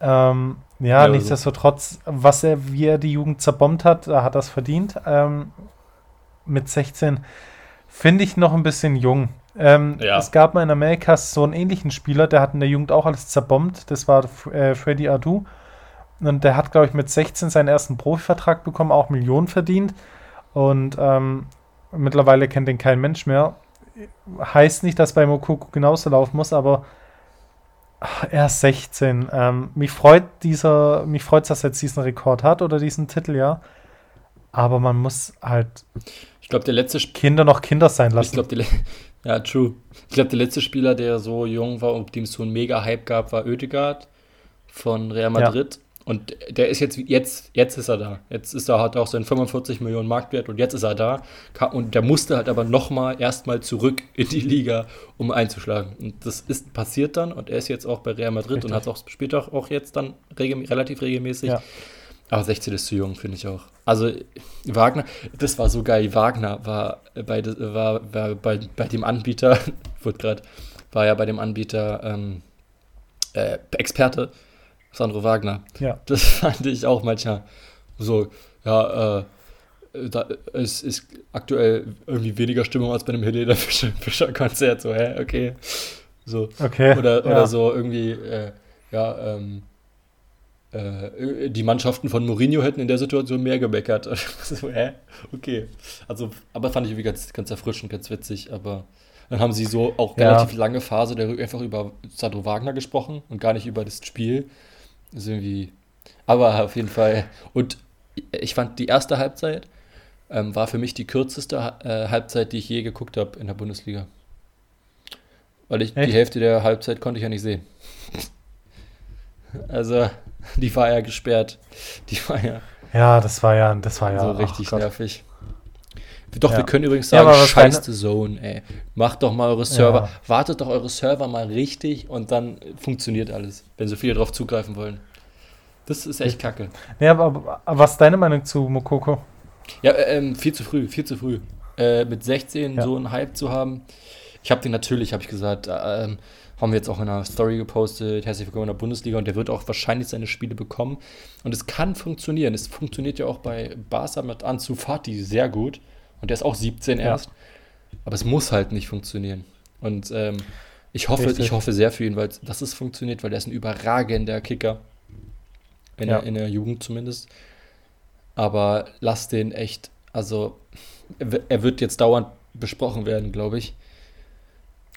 [SPEAKER 1] Ähm, ja, ja, also nichtsdestotrotz, was er, wie er die Jugend zerbombt hat, hat das verdient. Ähm, mit 16 finde ich noch ein bisschen jung. Ähm, ja. Es gab mal in Amerika so einen ähnlichen Spieler, der hat in der Jugend auch alles zerbombt. Das war äh, Freddy Adu. Und der hat, glaube ich, mit 16 seinen ersten Profivertrag bekommen, auch Millionen verdient. Und ähm, mittlerweile kennt den kein Mensch mehr. Heißt nicht, dass bei Mokoko genauso laufen muss, aber ach, er ist 16. Ähm, mich freut dieser, mich freut, dass er jetzt diesen Rekord hat oder diesen Titel, ja. Aber man muss halt
[SPEAKER 2] ich glaube, der letzte Sp
[SPEAKER 1] Kinder noch Kinder sein lassen.
[SPEAKER 2] Ich glaube, ja, true. Ich glaube, der letzte Spieler, der so jung war und dem es so einen mega Hype gab, war Oedegaard von Real Madrid. Ja. Und der ist jetzt, jetzt, jetzt ist er da. Jetzt ist er, hat er auch seinen 45 Millionen Marktwert und jetzt ist er da. Und der musste halt aber nochmal erstmal zurück in die Liga, um einzuschlagen. Und das ist passiert dann und er ist jetzt auch bei Real Madrid Richtig. und hat auch, spielt auch, auch jetzt dann regel, relativ regelmäßig. Ja. Aber 16 ist zu jung, finde ich auch. Also Wagner, das war so geil. Wagner war bei, war, war bei, bei dem Anbieter, wurde gerade, war ja bei dem Anbieter ähm, äh, Experte, Sandro Wagner.
[SPEAKER 1] Ja.
[SPEAKER 2] Das fand ich auch manchmal so, ja, äh, da ist, ist aktuell irgendwie weniger Stimmung als bei einem Helena Fischer, Fischer Konzert. So, hä, okay. So.
[SPEAKER 1] Okay.
[SPEAKER 2] Oder,
[SPEAKER 1] ja.
[SPEAKER 2] oder so irgendwie, äh, ja, ähm, äh, die Mannschaften von Mourinho hätten in der Situation mehr gemeckert. so, hä? Okay. Also, aber fand ich irgendwie ganz, ganz erfrischend, ganz witzig. Aber dann haben sie so auch
[SPEAKER 1] Ja.
[SPEAKER 2] relativ lange Phase der einfach über Sandro Wagner gesprochen und gar nicht über das Spiel. Ist irgendwie. Aber auf jeden Fall. Und ich fand die erste Halbzeit ähm, war für mich die kürzeste äh, Halbzeit, die ich je geguckt habe in der Bundesliga. Weil ich
[SPEAKER 1] Echt?
[SPEAKER 2] die Hälfte der Halbzeit konnte ich ja nicht sehen. Also, die war ja gesperrt. Die war ja
[SPEAKER 1] Ja, das war ja, das war ja
[SPEAKER 2] so richtig nervig. Doch,
[SPEAKER 1] Ja.
[SPEAKER 2] wir können übrigens
[SPEAKER 1] Ja,
[SPEAKER 2] sagen,
[SPEAKER 1] was
[SPEAKER 2] scheiß the Zone, ey. Macht doch mal eure Server,
[SPEAKER 1] Ja.
[SPEAKER 2] wartet doch eure Server mal richtig und dann funktioniert alles, wenn so viele drauf zugreifen wollen. Das ist echt kacke.
[SPEAKER 1] Ja, aber, aber was ist deine Meinung zu Mokoko?
[SPEAKER 2] Ja, äh, ähm, viel zu früh, viel zu früh. Äh, mit 16
[SPEAKER 1] Ja.
[SPEAKER 2] so einen Hype zu haben. Ich habe den natürlich, habe ich gesagt, äh, ähm, haben wir jetzt auch in einer Story gepostet, herzlich willkommen in der Bundesliga und der wird auch wahrscheinlich seine Spiele bekommen. Und es kann funktionieren. Es funktioniert ja auch bei Barca mit Ansu Fati sehr gut. Und der ist auch 17
[SPEAKER 1] Ja.
[SPEAKER 2] erst. Aber es muss halt nicht funktionieren. Und ähm, ich, hoffe,
[SPEAKER 1] Richtig.
[SPEAKER 2] ich hoffe sehr für ihn, weil dass es funktioniert, weil der ist ein überragender Kicker. In,
[SPEAKER 1] Ja.
[SPEAKER 2] der, in der Jugend zumindest. Aber lass den echt, also er er wird jetzt dauernd besprochen werden, glaube ich.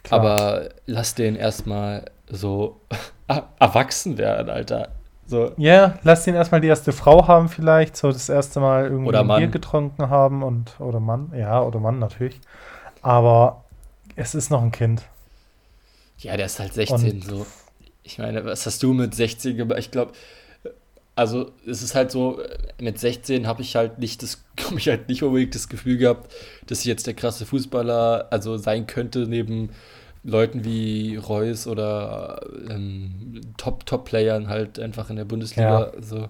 [SPEAKER 1] Klar.
[SPEAKER 2] Aber lass den erstmal so erwachsen werden, Alter. So,
[SPEAKER 1] Ja, lass ihn erstmal die erste Frau haben vielleicht, so das erste Mal irgendwie
[SPEAKER 2] Oder.
[SPEAKER 1] Bier getrunken haben und oder Mann, ja, oder Mann natürlich. Aber es ist noch ein Kind.
[SPEAKER 2] ja, der ist halt 16, so. Ich meine, was hast du mit 16 gemacht? Ich glaube, also es ist halt so, mit 16 habe ich halt nicht das, habe ich halt nicht unbedingt das Gefühl gehabt, dass ich jetzt der krasse Fußballer also sein könnte neben Leuten wie Reus oder ähm, Top Top Playern halt einfach in der Bundesliga so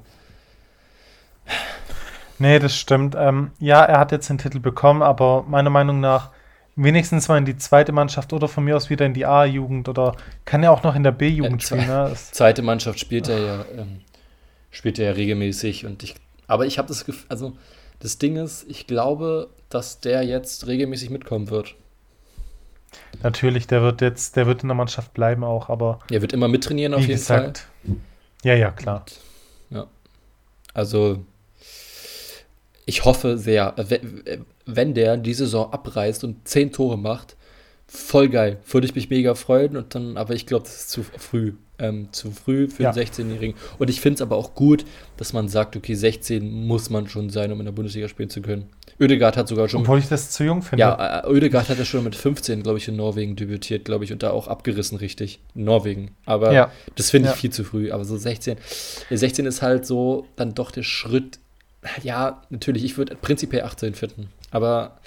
[SPEAKER 1] Nee, das stimmt. Ähm, ja, er hat jetzt den Titel bekommen, aber meiner Meinung nach wenigstens mal in die zweite Mannschaft oder von mir aus wieder in die A-Jugend oder kann ja auch noch in der B-Jugend
[SPEAKER 2] Ja,
[SPEAKER 1] spielen. Ne?
[SPEAKER 2] Zweite Mannschaft spielt er ja ähm, spielt er ja regelmäßig und ich aber ich habe das Gefühl, also das Ding ist, ich glaube, dass der jetzt regelmäßig mitkommen wird.
[SPEAKER 1] Natürlich, der wird jetzt, der wird in der Mannschaft bleiben auch, aber
[SPEAKER 2] Er wird immer mittrainieren auf jeden
[SPEAKER 1] gesagt, ja, ja, klar.
[SPEAKER 2] Fall. Ja. Also ich hoffe sehr, we- wenn der die Saison abreißt und zehn Tore macht, voll geil. Würde ich mich mega freuen und dann, aber ich glaube, das ist zu früh. Ähm, zu früh für
[SPEAKER 1] Ja.
[SPEAKER 2] einen 16-Jährigen. Und ich finde es aber auch gut, dass man sagt, okay, 16 muss man schon sein, um in der Bundesliga spielen zu können. Oedegaard hat sogar schon
[SPEAKER 1] Obwohl ich das zu jung finde.
[SPEAKER 2] Ja, äh, Oedegaard hat ja schon mit 15, glaube ich, in Norwegen debütiert, glaube ich, und da auch abgerissen, richtig. In Norwegen. Aber
[SPEAKER 1] Ja.
[SPEAKER 2] das finde ich
[SPEAKER 1] Ja.
[SPEAKER 2] viel zu früh. Aber so 16, ja, 16 ist halt so dann doch der Schritt. Ja, natürlich, ich würde prinzipiell 18 finden. Aber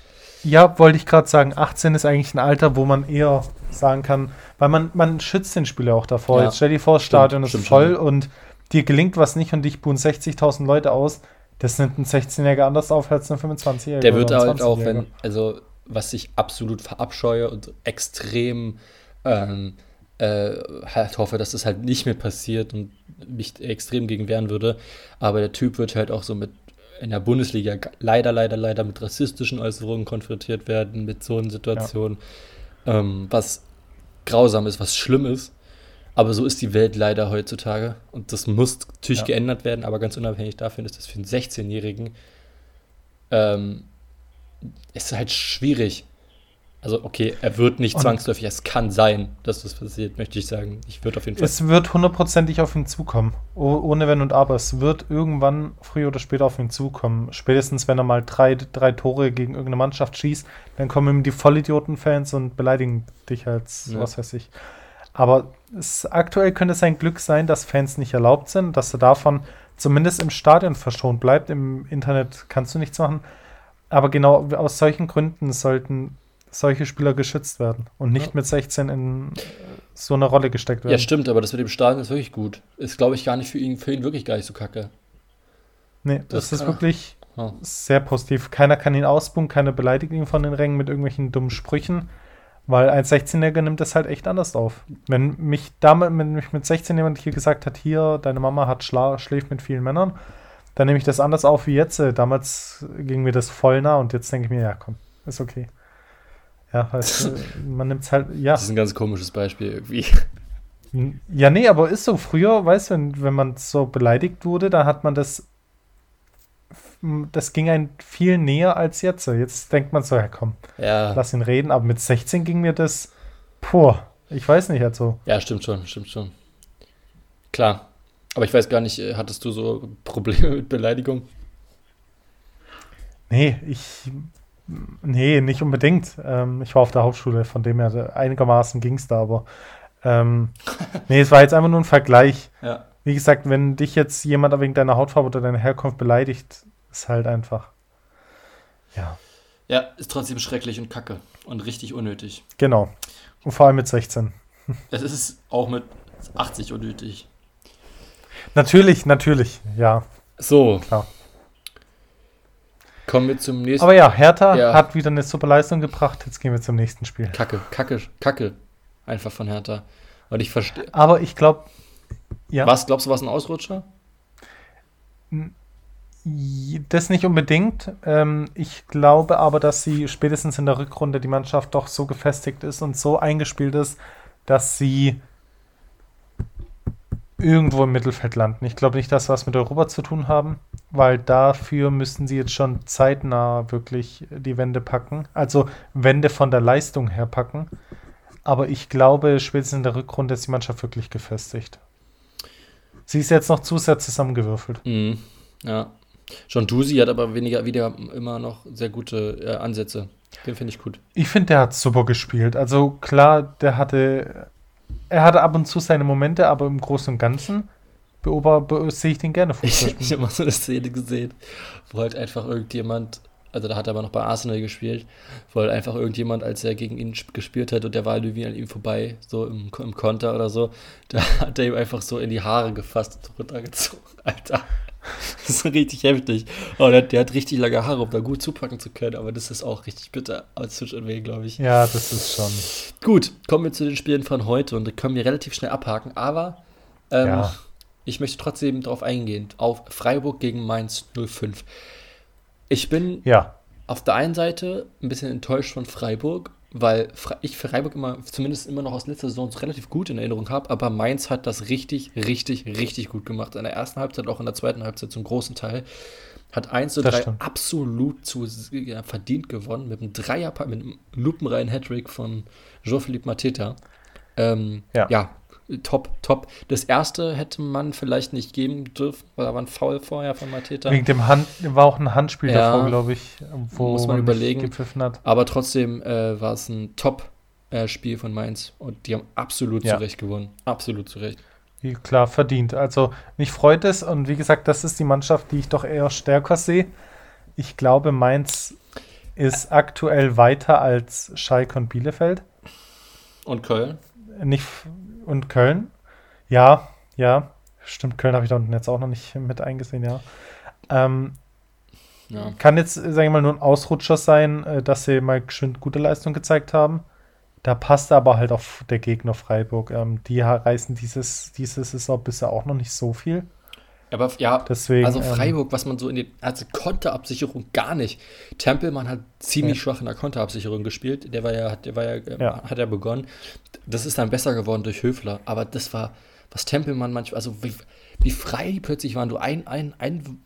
[SPEAKER 1] Ja, wollte ich gerade sagen, 18 ist eigentlich ein Alter, wo man eher sagen kann, weil man, man schützt den Spieler auch davor.
[SPEAKER 2] Ja,
[SPEAKER 1] Jetzt stell dir vor, das Stadion ist voll
[SPEAKER 2] schon.
[SPEAKER 1] und dir gelingt was nicht und dich buhen 60.000 Leute aus. Das nimmt ein 16-Jähriger anders auf als ein 25-Jähriger.
[SPEAKER 2] der wird halt auch,
[SPEAKER 1] 20-Jähriger.
[SPEAKER 2] wenn, also was ich absolut verabscheue und extrem ähm, äh, halt hoffe, dass das halt nicht mehr passiert und mich extrem gegen wehren würde. Aber der Typ wird halt auch so mit in der Bundesliga leider, leider, leider mit rassistischen Äußerungen konfrontiert werden, mit so einer Situation, ähm, was grausam ist, was schlimm ist. Aber so ist die Welt leider heutzutage. Und das muss natürlich
[SPEAKER 1] Ja.
[SPEAKER 2] geändert werden, aber ganz unabhängig davon ist das für einen 16-Jährigen ähm, ist halt schwierig. Also, okay, er wird nicht
[SPEAKER 1] Und-
[SPEAKER 2] zwangsläufig, es kann sein, dass das passiert, möchte ich sagen. Ich würde auf jeden Fall.
[SPEAKER 1] Es wird hundertprozentig auf ihn zukommen. Oh, ohne Wenn und Aber. Es wird irgendwann früher oder später auf ihn zukommen. Spätestens, wenn er mal drei, drei Tore gegen irgendeine Mannschaft schießt, dann kommen ihm die Vollidioten-Fans und beleidigen dich als,
[SPEAKER 2] Ja.
[SPEAKER 1] was weiß ich. Aber es, aktuell könnte es sein Glück sein, dass Fans nicht erlaubt sind, dass er davon zumindest im Stadion verschont bleibt. Im Internet kannst du nichts machen. Aber genau aus solchen Gründen sollten solche Spieler geschützt werden und nicht
[SPEAKER 2] Ja.
[SPEAKER 1] mit 16 in äh, so eine Rolle gesteckt werden.
[SPEAKER 2] ja, stimmt, aber das mit dem Stadion ist wirklich gut. Ist, glaube ich, gar nicht für ihn, für ihn wirklich gar nicht so kacke.
[SPEAKER 1] Nee,
[SPEAKER 2] Das
[SPEAKER 1] das, ist wirklich
[SPEAKER 2] Ja.
[SPEAKER 1] sehr positiv. Keiner kann ihn ausbuhen, keiner beleidigt ihn von den Rängen mit irgendwelchen dummen Sprüchen, weil ein 16-Jähriger nimmt das halt echt anders auf. Wenn mich damals, wenn mich mit 16 jemand hier gesagt hat, hier, deine Mama hat schla schläft mit vielen Männern, dann nehme ich das anders auf wie jetzt. Äh, Damals ging mir das voll nah und jetzt denke ich mir, ja komm, ist okay. Ja, weißt du, man nimmt es halt, ja.
[SPEAKER 2] Das ist ein ganz komisches Beispiel irgendwie.
[SPEAKER 1] Ja, nee, aber ist so. Früher, weißt du, wenn, wenn man so beleidigt wurde, da hat man das. Das ging ein viel näher als jetzt. Jetzt denkt man so, ja komm,
[SPEAKER 2] Ja,
[SPEAKER 1] lass ihn reden. Aber mit 16 ging mir das. Puh, ich weiß nicht, also.
[SPEAKER 2] ja, stimmt schon, stimmt schon. Klar. Aber ich weiß gar nicht, äh, hattest du so Probleme mit Beleidigung?
[SPEAKER 1] Nee, ich. Nee, nicht unbedingt. Ähm, ich war auf der Hauptschule, von dem her einigermaßen ging es da, aber. Ähm, nee, es war jetzt einfach nur ein Vergleich.
[SPEAKER 2] Ja.
[SPEAKER 1] Wie gesagt, wenn dich jetzt jemand wegen deiner Hautfarbe oder deiner Herkunft beleidigt, ist halt einfach. Ja,
[SPEAKER 2] Ja, ist trotzdem schrecklich und kacke und richtig unnötig.
[SPEAKER 1] genau. Und vor allem mit 16.
[SPEAKER 2] Es ist auch mit 80 unnötig.
[SPEAKER 1] Natürlich, natürlich, ja,
[SPEAKER 2] So.
[SPEAKER 1] Klar.
[SPEAKER 2] Kommen wir zum nächsten.
[SPEAKER 1] Aber ja, Hertha
[SPEAKER 2] Ja.
[SPEAKER 1] hat wieder eine super Leistung gebracht. Jetzt gehen wir zum nächsten Spiel.
[SPEAKER 2] Kacke, Kacke, Kacke. Einfach von Hertha. Und ich verstehe.
[SPEAKER 1] Aber ich glaube, ja,
[SPEAKER 2] Was, glaubst du, was ein Ausrutscher?
[SPEAKER 1] Das nicht unbedingt. Ähm, ich glaube aber, dass sie spätestens in der Rückrunde die Mannschaft doch so gefestigt ist und so eingespielt ist, dass sie irgendwo im Mittelfeld landen. Ich glaube nicht, dass wir was mit Europa zu tun haben, weil dafür müssten sie jetzt schon zeitnah wirklich die Wende packen. Also Wende von der Leistung her packen. Aber ich glaube, spätestens in der Rückrunde ist die Mannschaft wirklich gefestigt. Sie ist jetzt noch zu sehr zusammengewürfelt.
[SPEAKER 2] Mhm. Ja. John Dusi hat aber weniger, wieder immer noch sehr gute äh, Ansätze. Den finde ich gut.
[SPEAKER 1] Ich finde, der hat super gespielt. Also klar, der hatte, er hatte ab und zu seine Momente, aber im Großen und Ganzen sehe ich den gerne Fußball
[SPEAKER 2] Ich, ich habe mal so eine Szene gesehen, wo halt einfach irgendjemand, also da hat er aber noch bei Arsenal gespielt, wo halt einfach irgendjemand, als er gegen ihn sp- gespielt hat und der war halt irgendwie an ihm vorbei, so im, im Konter oder so, da hat er ihm einfach so in die Haare gefasst und runtergezogen. Alter. Das ist richtig heftig. Oh, der, der hat richtig lange Haare, um da gut zupacken zu können, aber das ist auch richtig bitter. Es tut schon weh, glaube ich.
[SPEAKER 1] Ja, das ist schon.
[SPEAKER 2] Gut, kommen wir zu den Spielen von heute und da können wir relativ schnell abhaken, aber ähm,
[SPEAKER 1] Ja.
[SPEAKER 2] ich möchte trotzdem darauf eingehen, auf Freiburg gegen Mainz 05. Ich bin
[SPEAKER 1] Ja,
[SPEAKER 2] auf der einen Seite ein bisschen enttäuscht von Freiburg, weil ich Freiburg immer, zumindest immer noch aus letzter Saison relativ gut in Erinnerung habe, aber Mainz hat das richtig, richtig, richtig gut gemacht. In der ersten Halbzeit, auch in der zweiten Halbzeit zum großen Teil. Hat 1 zu
[SPEAKER 1] Das
[SPEAKER 2] 3
[SPEAKER 1] stimmt.
[SPEAKER 2] absolut zu, ja, verdient gewonnen mit einem Dreier, mit einem lupenreinen Hattrick von Jean-Philippe Mateta. Ähm,
[SPEAKER 1] Ja.
[SPEAKER 2] ja, top, top. Das erste hätte man vielleicht nicht geben dürfen, weil da war ein Foul vorher von Mateta.
[SPEAKER 1] wegen dem Hand, war auch ein Handspiel
[SPEAKER 2] Ja.
[SPEAKER 1] davor, glaube ich, wo
[SPEAKER 2] Muss man überlegen.
[SPEAKER 1] gepfiffen hat.
[SPEAKER 2] Aber trotzdem äh, war es ein Top-Spiel von Mainz und die haben absolut
[SPEAKER 1] Ja.
[SPEAKER 2] zu Recht gewonnen. Absolut zu Recht.
[SPEAKER 1] Klar, verdient. Also mich freut es und wie gesagt, das ist die Mannschaft, die ich doch eher stärker sehe. Ich glaube, Mainz ist aktuell weiter als Schalke und Bielefeld.
[SPEAKER 2] Und Köln?
[SPEAKER 1] Nicht und Köln. Ja, ja. Stimmt, Köln habe ich da unten jetzt auch noch nicht mit eingesehen, ja. Ähm,
[SPEAKER 2] Ja.
[SPEAKER 1] kann jetzt, sage ich mal, nur ein Ausrutscher sein, äh, dass sie mal schön gute Leistung gezeigt haben. Da passt aber halt auf der Gegner Freiburg. Ähm, die reißen dieses, diese Saison bisher auch noch nicht so viel.
[SPEAKER 2] Aber ja,
[SPEAKER 1] Deswegen,
[SPEAKER 2] also
[SPEAKER 1] ähm,
[SPEAKER 2] Freiburg, was man so in den, also Konterabsicherung gar nicht. Tempelmann hat ziemlich
[SPEAKER 1] Ja.
[SPEAKER 2] schwach in der Konterabsicherung gespielt. Der war ja, hat, der war ja, ähm,
[SPEAKER 1] Ja.
[SPEAKER 2] hat er begonnen. Das ist dann besser geworden durch Höfler. Aber das war, was Tempelmann manchmal, also wie, wie frei die plötzlich waren. Du ein, ein, ein,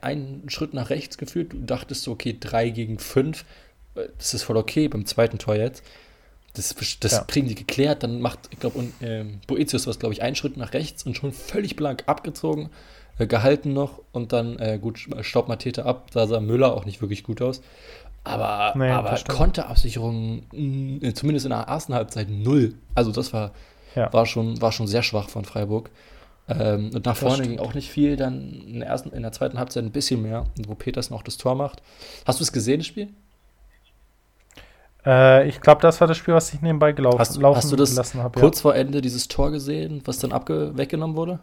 [SPEAKER 2] einen Schritt nach rechts geführt, du dachtest so, okay, drei gegen fünf, äh, das ist voll okay beim zweiten Tor jetzt. Das, das
[SPEAKER 1] Ja.
[SPEAKER 2] kriegen die geklärt, dann macht, ich glaube, und ähm, Boetius was, glaube ich, einen Schritt nach rechts und schon völlig blank abgezogen, äh, gehalten noch und dann, äh, gut, staubt Matete ab, da sah Müller auch nicht wirklich gut aus. Aber,
[SPEAKER 1] Nee,
[SPEAKER 2] aber. Konterabsicherung, mh, zumindest in der ersten Halbzeit, null. Also das war,
[SPEAKER 1] Ja.
[SPEAKER 2] war, schon, war schon sehr schwach von Freiburg. Ähm, und nach vorne ging
[SPEAKER 1] stimmt.
[SPEAKER 2] auch nicht viel, dann in der, ersten, in der zweiten Halbzeit ein bisschen mehr, wo Petersen auch das Tor macht. Hast du es gesehen, das Spiel?
[SPEAKER 1] Äh, ich glaube, das war das Spiel, was ich nebenbei gelaufen,
[SPEAKER 2] Hast,
[SPEAKER 1] laufen
[SPEAKER 2] hast du das
[SPEAKER 1] habe.
[SPEAKER 2] kurz vor Ende dieses Tor gesehen, was dann abge weggenommen wurde?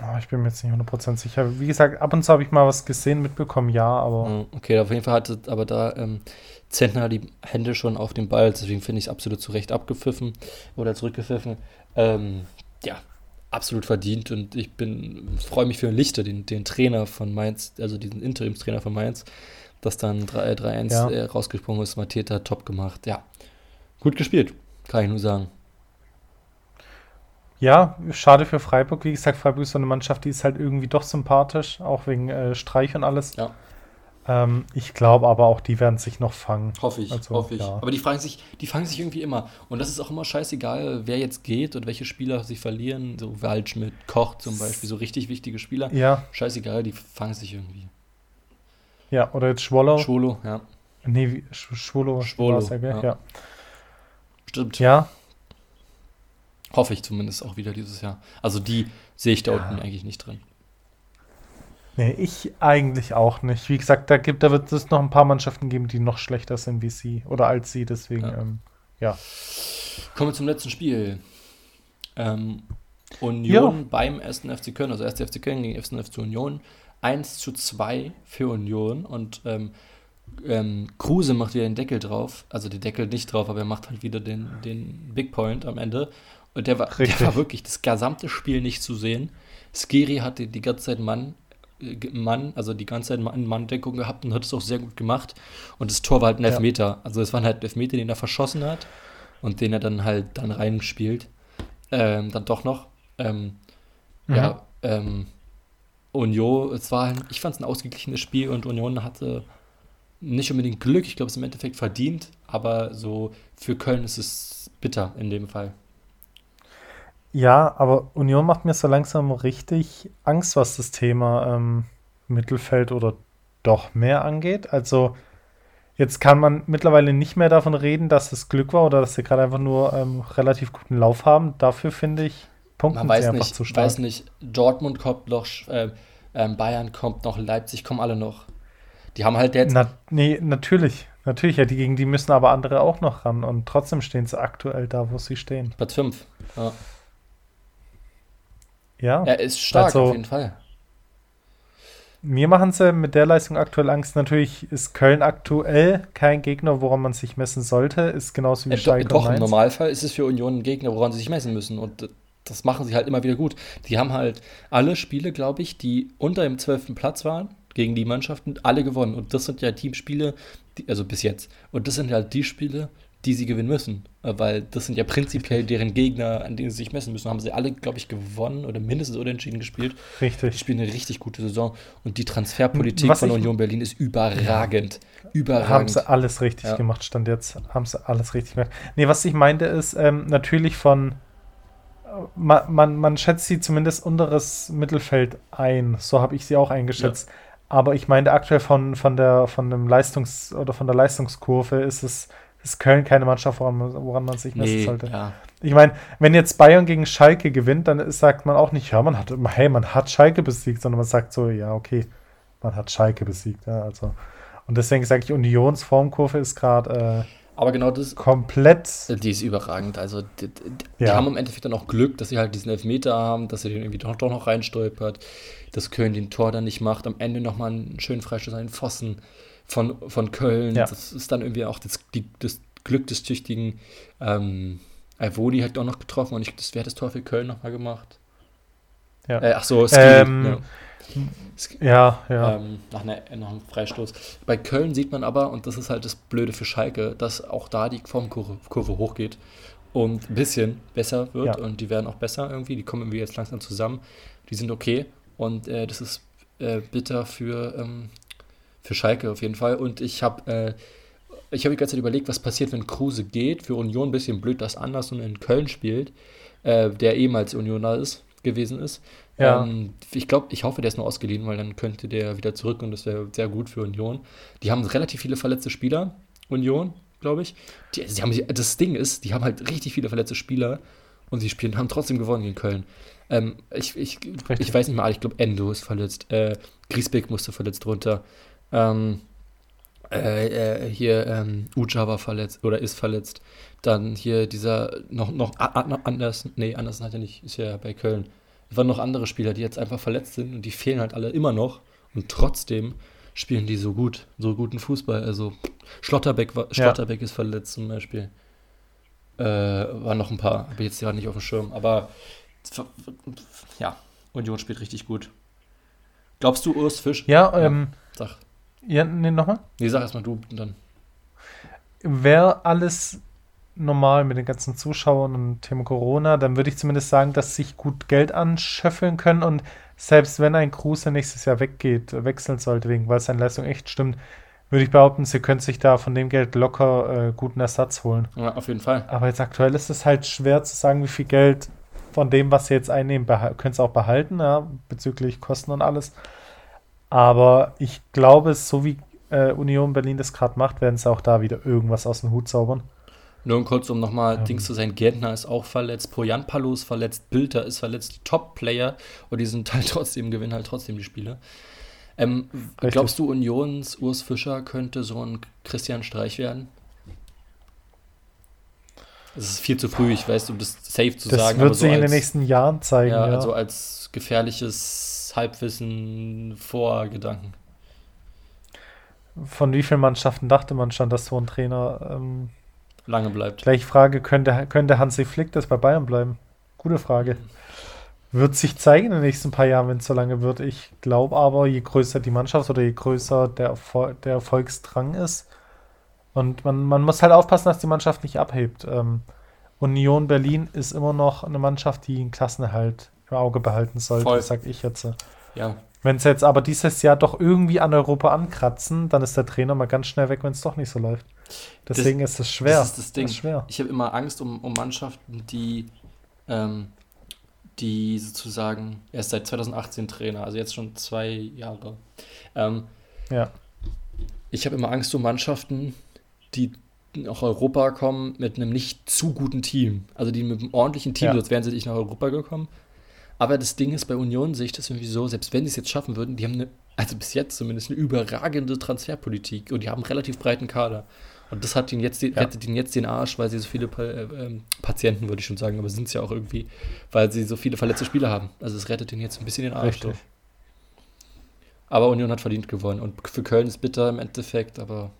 [SPEAKER 1] Ja. Oh, ich bin mir jetzt nicht 100% sicher. Wie gesagt, ab und zu habe ich mal was gesehen, mitbekommen, ja, aber
[SPEAKER 2] Ja, Okay, auf jeden Fall hatte aber da ähm, Zentner die Hände schon auf dem Ball, deswegen finde ich es absolut zu Recht abgepfiffen oder zurückgepfiffen. Ähm, ja, absolut verdient und ich bin freue mich für Lichter, den, den Trainer von Mainz, also diesen Interimstrainer von Mainz, dass dann 3-1 ja. äh, rausgesprungen ist. Mateta top gemacht. Ja, gut gespielt, kann ich nur sagen.
[SPEAKER 1] Ja, schade für Freiburg. Wie gesagt, Freiburg ist so eine Mannschaft, die ist halt irgendwie doch sympathisch, auch wegen äh, Streich und alles.
[SPEAKER 2] Ja.
[SPEAKER 1] Ähm, ich glaube aber auch, die werden sich noch fangen.
[SPEAKER 2] Hoffe ich, also, hoffe ich. Ja. Aber die fangen, sich, die fangen sich irgendwie immer. Und das ist auch immer scheißegal, wer jetzt geht und welche Spieler sich verlieren. So Waldschmidt, Koch zum Beispiel, so richtig wichtige Spieler.
[SPEAKER 1] Ja.
[SPEAKER 2] Scheißegal, die fangen sich irgendwie.
[SPEAKER 1] Ja, oder jetzt Schwollo.
[SPEAKER 2] Schwolo, ja.
[SPEAKER 1] Nee, Schwolo.
[SPEAKER 2] Schwolo,
[SPEAKER 1] ja. ja.
[SPEAKER 2] Stimmt.
[SPEAKER 1] Ja.
[SPEAKER 2] Hoffe ich zumindest auch wieder dieses Jahr. Also die sehe ich da unten eigentlich nicht drin.
[SPEAKER 1] Nee, ich eigentlich auch nicht. Wie gesagt, da, gibt, da wird es noch ein paar Mannschaften geben, die noch schlechter sind wie sie oder als sie. Deswegen, ja. Ähm, ja.
[SPEAKER 2] Kommen wir zum letzten Spiel. Ähm, Union ja. beim 1. FC Köln, also 1. FC Köln gegen 1. FC Union. 1 zu 2 für Union und ähm, ähm, Kruse macht wieder den Deckel drauf. Also den Deckel nicht drauf, aber er macht halt wieder den, den Big Point am Ende. Und der war, der war wirklich das gesamte Spiel nicht zu sehen. Skiri hatte die ganze Zeit Mann Mann, also die ganze Zeit in Manndeckung gehabt und hat es auch sehr gut gemacht. Und das Tor war halt ein Elfmeter. Ja. Also es waren halt Elfmeter, den er verschossen hat und den er dann halt dann reinspielt. Ähm, dann doch noch. Ähm, mhm. Ja, ähm, Union, es war, ich fand es ein ausgeglichenes Spiel und Union hatte nicht unbedingt Glück, ich glaube, es ist im Endeffekt verdient, aber so für Köln ist es bitter in dem Fall.
[SPEAKER 1] Ja, aber Union macht mir so langsam richtig Angst, was das Thema ähm, Mittelfeld oder doch mehr angeht. Also jetzt kann man mittlerweile nicht mehr davon reden, dass es Glück war oder dass sie gerade einfach nur ähm, relativ guten Lauf haben. Dafür finde ich
[SPEAKER 2] Punkten man weiß einfach nicht, zu stark. weiß nicht, Dortmund kommt noch, äh, äh, Bayern kommt noch, Leipzig kommen alle noch. Die haben halt jetzt.
[SPEAKER 1] Na, nee, natürlich. Natürlich, ja, die gegen die müssen aber andere auch noch ran und trotzdem stehen sie aktuell da, wo sie stehen.
[SPEAKER 2] Platz 5. Ja.
[SPEAKER 1] Ja.
[SPEAKER 2] Er ist stark also, auf jeden Fall.
[SPEAKER 1] Mir machen sie mit der Leistung aktuell Angst. Natürlich ist Köln aktuell kein Gegner, woran man sich messen sollte. Ist genauso wie
[SPEAKER 2] äh, Schalke. Doch, im Normalfall ist es für Union ein Gegner, woran sie sich messen müssen. Und das machen sie halt immer wieder gut. Die haben halt alle Spiele, glaube ich, die unter dem 12. Platz waren, gegen die Mannschaften, alle gewonnen. Und das sind ja Teamspiele, die, also bis jetzt. Und das sind halt die Spiele, die sie gewinnen müssen. Äh, weil das sind ja prinzipiell deren Gegner, an denen sie sich messen müssen. Haben sie alle, glaube ich, gewonnen oder mindestens unentschieden gespielt.
[SPEAKER 1] Richtig.
[SPEAKER 2] Die spielen eine richtig gute Saison. Und die Transferpolitik Was von Union Berlin ist überragend. Überragend.
[SPEAKER 1] Haben sie alles richtig ja. gemacht, stand jetzt. Haben sie alles richtig gemacht. Nee, was ich meinte ist, ähm, natürlich von man, man, man, schätzt sie zumindest unteres Mittelfeld ein. So habe ich sie auch eingeschätzt. Ja. Aber ich meinte aktuell von, von der von dem Leistungs- oder von der Leistungskurve ist es ist Köln keine Mannschaft, woran man, woran man sich messen nee, sollte.
[SPEAKER 2] Ja.
[SPEAKER 1] Ich meine, wenn jetzt Bayern gegen Schalke gewinnt, dann sagt man auch nicht, ja, man hat, hey, man hat Schalke besiegt, sondern man sagt so, ja, okay, man hat Schalke besiegt. Ja, also. Und deswegen sage ich, Unions Formkurve ist gerade äh,
[SPEAKER 2] aber genau das.
[SPEAKER 1] Komplett.
[SPEAKER 2] Die ist überragend. Also, die, die, ja. die, haben im Endeffekt dann auch Glück, dass sie halt diesen Elfmeter haben, dass sie den irgendwie doch, doch noch reinstolpert, dass Köln den Tor dann nicht macht. Am Ende nochmal einen schönen Freistoß an den Pfosten von, von Köln. Ja. Das ist dann irgendwie auch das, die, das Glück des tüchtigen ähm, Alvodi hat auch noch getroffen und ich, das wäre das Tor für Köln nochmal gemacht.
[SPEAKER 1] Ja.
[SPEAKER 2] Äh, ach so,
[SPEAKER 1] Ski, ähm, ja. Ja, ja.
[SPEAKER 2] Ähm, nach, einer, nach einem Freistoß. Bei Köln sieht man aber, und das ist halt das Blöde für Schalke, dass auch da die Formkurve Kurve hochgeht und ein bisschen besser wird ja. und die werden auch besser irgendwie. Die kommen irgendwie jetzt langsam zusammen. Die sind okay und äh, das ist äh, bitter für ähm, für Schalke auf jeden Fall. Und ich habe äh, ich habe die ganze Zeit überlegt, was passiert, wenn Kruse geht. Für Union ein bisschen blöd, dass Anderson in Köln spielt, äh, der ehemals Unioner ist, gewesen ist. Ja. Ähm, ich glaube, ich hoffe, der ist nur ausgeliehen, weil dann könnte der wieder zurück und das wäre sehr gut für Union. Die haben relativ viele verletzte Spieler, Union, glaube ich. Die, die haben, das Ding ist, die haben halt richtig viele verletzte Spieler und sie spielen, haben trotzdem gewonnen gegen Köln. Ähm, ich, ich, ich weiß nicht mal, ich glaube, Endo ist verletzt. Äh, Griesbeck musste verletzt runter. Ähm, äh, äh, hier ähm, Uja war verletzt oder ist verletzt. Dann hier dieser noch, noch anders, nee, anders hat er nicht, ist ja bei Köln. Es waren noch andere Spieler, die jetzt einfach verletzt sind und die fehlen halt alle immer noch. Und trotzdem spielen die so gut, so guten Fußball. Also Schlotterbeck, war, Schlotterbeck ja. ist verletzt zum Beispiel. Äh, waren noch ein paar, habe ich jetzt ja nicht auf dem Schirm. Aber ja, Union spielt richtig gut. Glaubst du, Urs Fisch?
[SPEAKER 1] Ja, ähm.
[SPEAKER 2] Sag.
[SPEAKER 1] Ja, nee, nochmal?
[SPEAKER 2] Nee, sag erstmal du und dann.
[SPEAKER 1] Wäre alles normal mit den ganzen Zuschauern und Thema Corona, dann würde ich zumindest sagen, dass sich gut Geld anschöffeln können und selbst wenn ein Kruse nächstes Jahr weggeht, wechseln sollte, wegen, weil seine Leistung echt stimmt, würde ich behaupten, sie können sich da von dem Geld locker äh, guten Ersatz holen.
[SPEAKER 2] Ja, auf jeden Fall.
[SPEAKER 1] Aber jetzt aktuell ist es halt schwer zu sagen, wie viel Geld von dem, was sie jetzt einnehmen, können sie auch behalten, ja, bezüglich Kosten und alles. Aber ich glaube, so wie äh, Union Berlin das gerade macht, werden sie auch da wieder irgendwas aus dem Hut zaubern.
[SPEAKER 2] Nur kurz, um nochmal ähm. Dings zu sein, Gärtner ist auch verletzt, Poyan Palo ist verletzt, Bilder ist verletzt, Top-Player und die sind halt trotzdem, gewinnen halt trotzdem die Spiele. Ähm, glaubst du, Unions Urs Fischer könnte so ein Christian Streich werden? Es ist viel zu früh, ich weiß, um das safe zu
[SPEAKER 1] das
[SPEAKER 2] sagen.
[SPEAKER 1] Das wird sich so in den nächsten Jahren zeigen.
[SPEAKER 2] Ja, ja, also als gefährliches Halbwissen vor Gedanken.
[SPEAKER 1] Von wie vielen Mannschaften dachte man schon, dass so ein Trainer ähm,
[SPEAKER 2] lange bleibt?
[SPEAKER 1] Gleich Frage, könnte, könnte Hansi Flick das bei Bayern bleiben? Gute Frage. Wird sich zeigen in den nächsten paar Jahren, wenn es so lange wird. Ich glaube aber, je größer die Mannschaft oder je größer der, Erfol der Erfolgsdrang ist, und man, man muss halt aufpassen, dass die Mannschaft nicht abhebt. Ähm, Union Berlin ist immer noch eine Mannschaft, die einen Klassenerhalt im Auge behalten sollte, Voll. sag ich jetzt.
[SPEAKER 2] Ja.
[SPEAKER 1] Wenn sie jetzt aber dieses Jahr doch irgendwie an Europa ankratzen, dann ist der Trainer mal ganz schnell weg, wenn es doch nicht so läuft. Deswegen das, ist es schwer.
[SPEAKER 2] Das ist das Ding. Das schwer. Ich habe immer Angst um, um Mannschaften, die, ähm, die sozusagen erst seit 2018 Trainer, also jetzt schon zwei Jahre. Ähm,
[SPEAKER 1] ja.
[SPEAKER 2] Ich habe immer Angst um Mannschaften, die nach Europa kommen mit einem nicht zu guten Team. Also die mit einem ordentlichen Team, ja. sonst wären sie nicht nach Europa gekommen. Aber das Ding ist, bei Union sehe ich das irgendwie so, selbst wenn sie es jetzt schaffen würden, die haben eine, also bis jetzt zumindest eine überragende Transferpolitik und die haben einen relativ breiten Kader. Und das hat ihnen jetzt, ja. rettet ihnen jetzt den Arsch, weil sie so viele äh, Patienten, würde ich schon sagen, aber sind es ja auch irgendwie, weil sie so viele verletzte Spieler haben. Also es rettet ihnen jetzt ein bisschen den Arsch. Richtig. Aber Union hat verdient gewonnen. Und für Köln ist bitter im Endeffekt, aber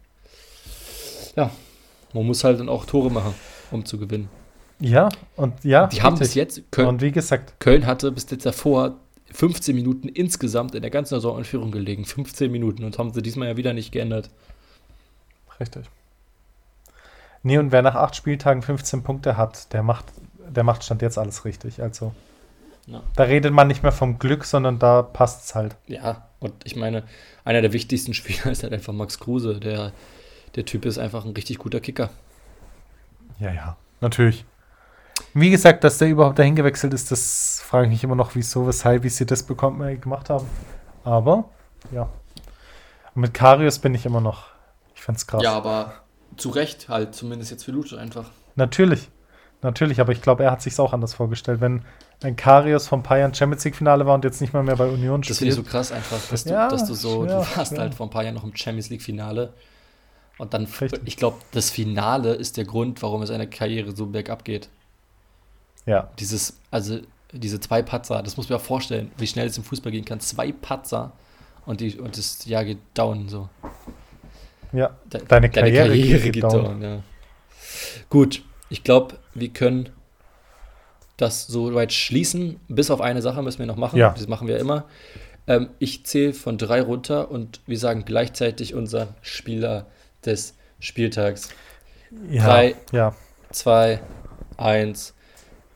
[SPEAKER 2] ja, man muss halt dann auch Tore machen, um zu gewinnen.
[SPEAKER 1] Ja, und ja.
[SPEAKER 2] Die haben bis jetzt,
[SPEAKER 1] Köln, und wie gesagt,
[SPEAKER 2] Köln hatte bis jetzt davor 15 Minuten insgesamt in der ganzen Saison in Führung gelegen. 15 Minuten und haben sie diesmal ja wieder nicht geändert.
[SPEAKER 1] Richtig. Nee, und wer nach acht Spieltagen 15 Punkte hat, der macht, der macht Stand jetzt alles richtig. Also. Ja. Da redet man nicht mehr vom Glück, sondern da passt es halt.
[SPEAKER 2] Ja, und ich meine, einer der wichtigsten Spieler ist halt einfach Max Kruse, der der Typ ist einfach ein richtig guter Kicker.
[SPEAKER 1] Ja, ja, natürlich. Wie gesagt, dass der überhaupt dahin gewechselt ist, das frage ich mich immer noch, wieso, weshalb, wie sie das bekommen, äh, gemacht haben. Aber, ja. Und mit Karius bin ich immer noch. Ich fand's krass.
[SPEAKER 2] Ja, aber zu Recht halt, zumindest jetzt für Lucho einfach.
[SPEAKER 1] Natürlich. Natürlich, aber ich glaube, er hat sich auch anders vorgestellt. Wenn ein Karius vom Bayern Champions League Finale war und jetzt nicht mal mehr bei Union
[SPEAKER 2] spielt. Das finde ich so krass einfach, dass du, ja, dass du so, ja, du warst ja. halt vor ein paar Jahren noch im Champions League Finale und dann, Richtig. ich glaube, das Finale ist der Grund, warum es seine Karriere so bergab geht.
[SPEAKER 1] Ja.
[SPEAKER 2] Dieses, also diese zwei Patzer, das muss man ja vorstellen, wie schnell es im Fußball gehen kann. Zwei Patzer und, die, und das Jahr geht down so.
[SPEAKER 1] Ja, De deine, Karriere, deine Karriere geht, geht down. down
[SPEAKER 2] ja. Gut, ich glaube, wir können das so weit schließen. Bis auf eine Sache müssen wir noch machen.
[SPEAKER 1] Ja.
[SPEAKER 2] Das machen wir immer. Ähm, ich zähle von drei runter und wir sagen gleichzeitig unseren Spieler des Spieltags.
[SPEAKER 1] Ja, 3, ja.
[SPEAKER 2] 2, 1.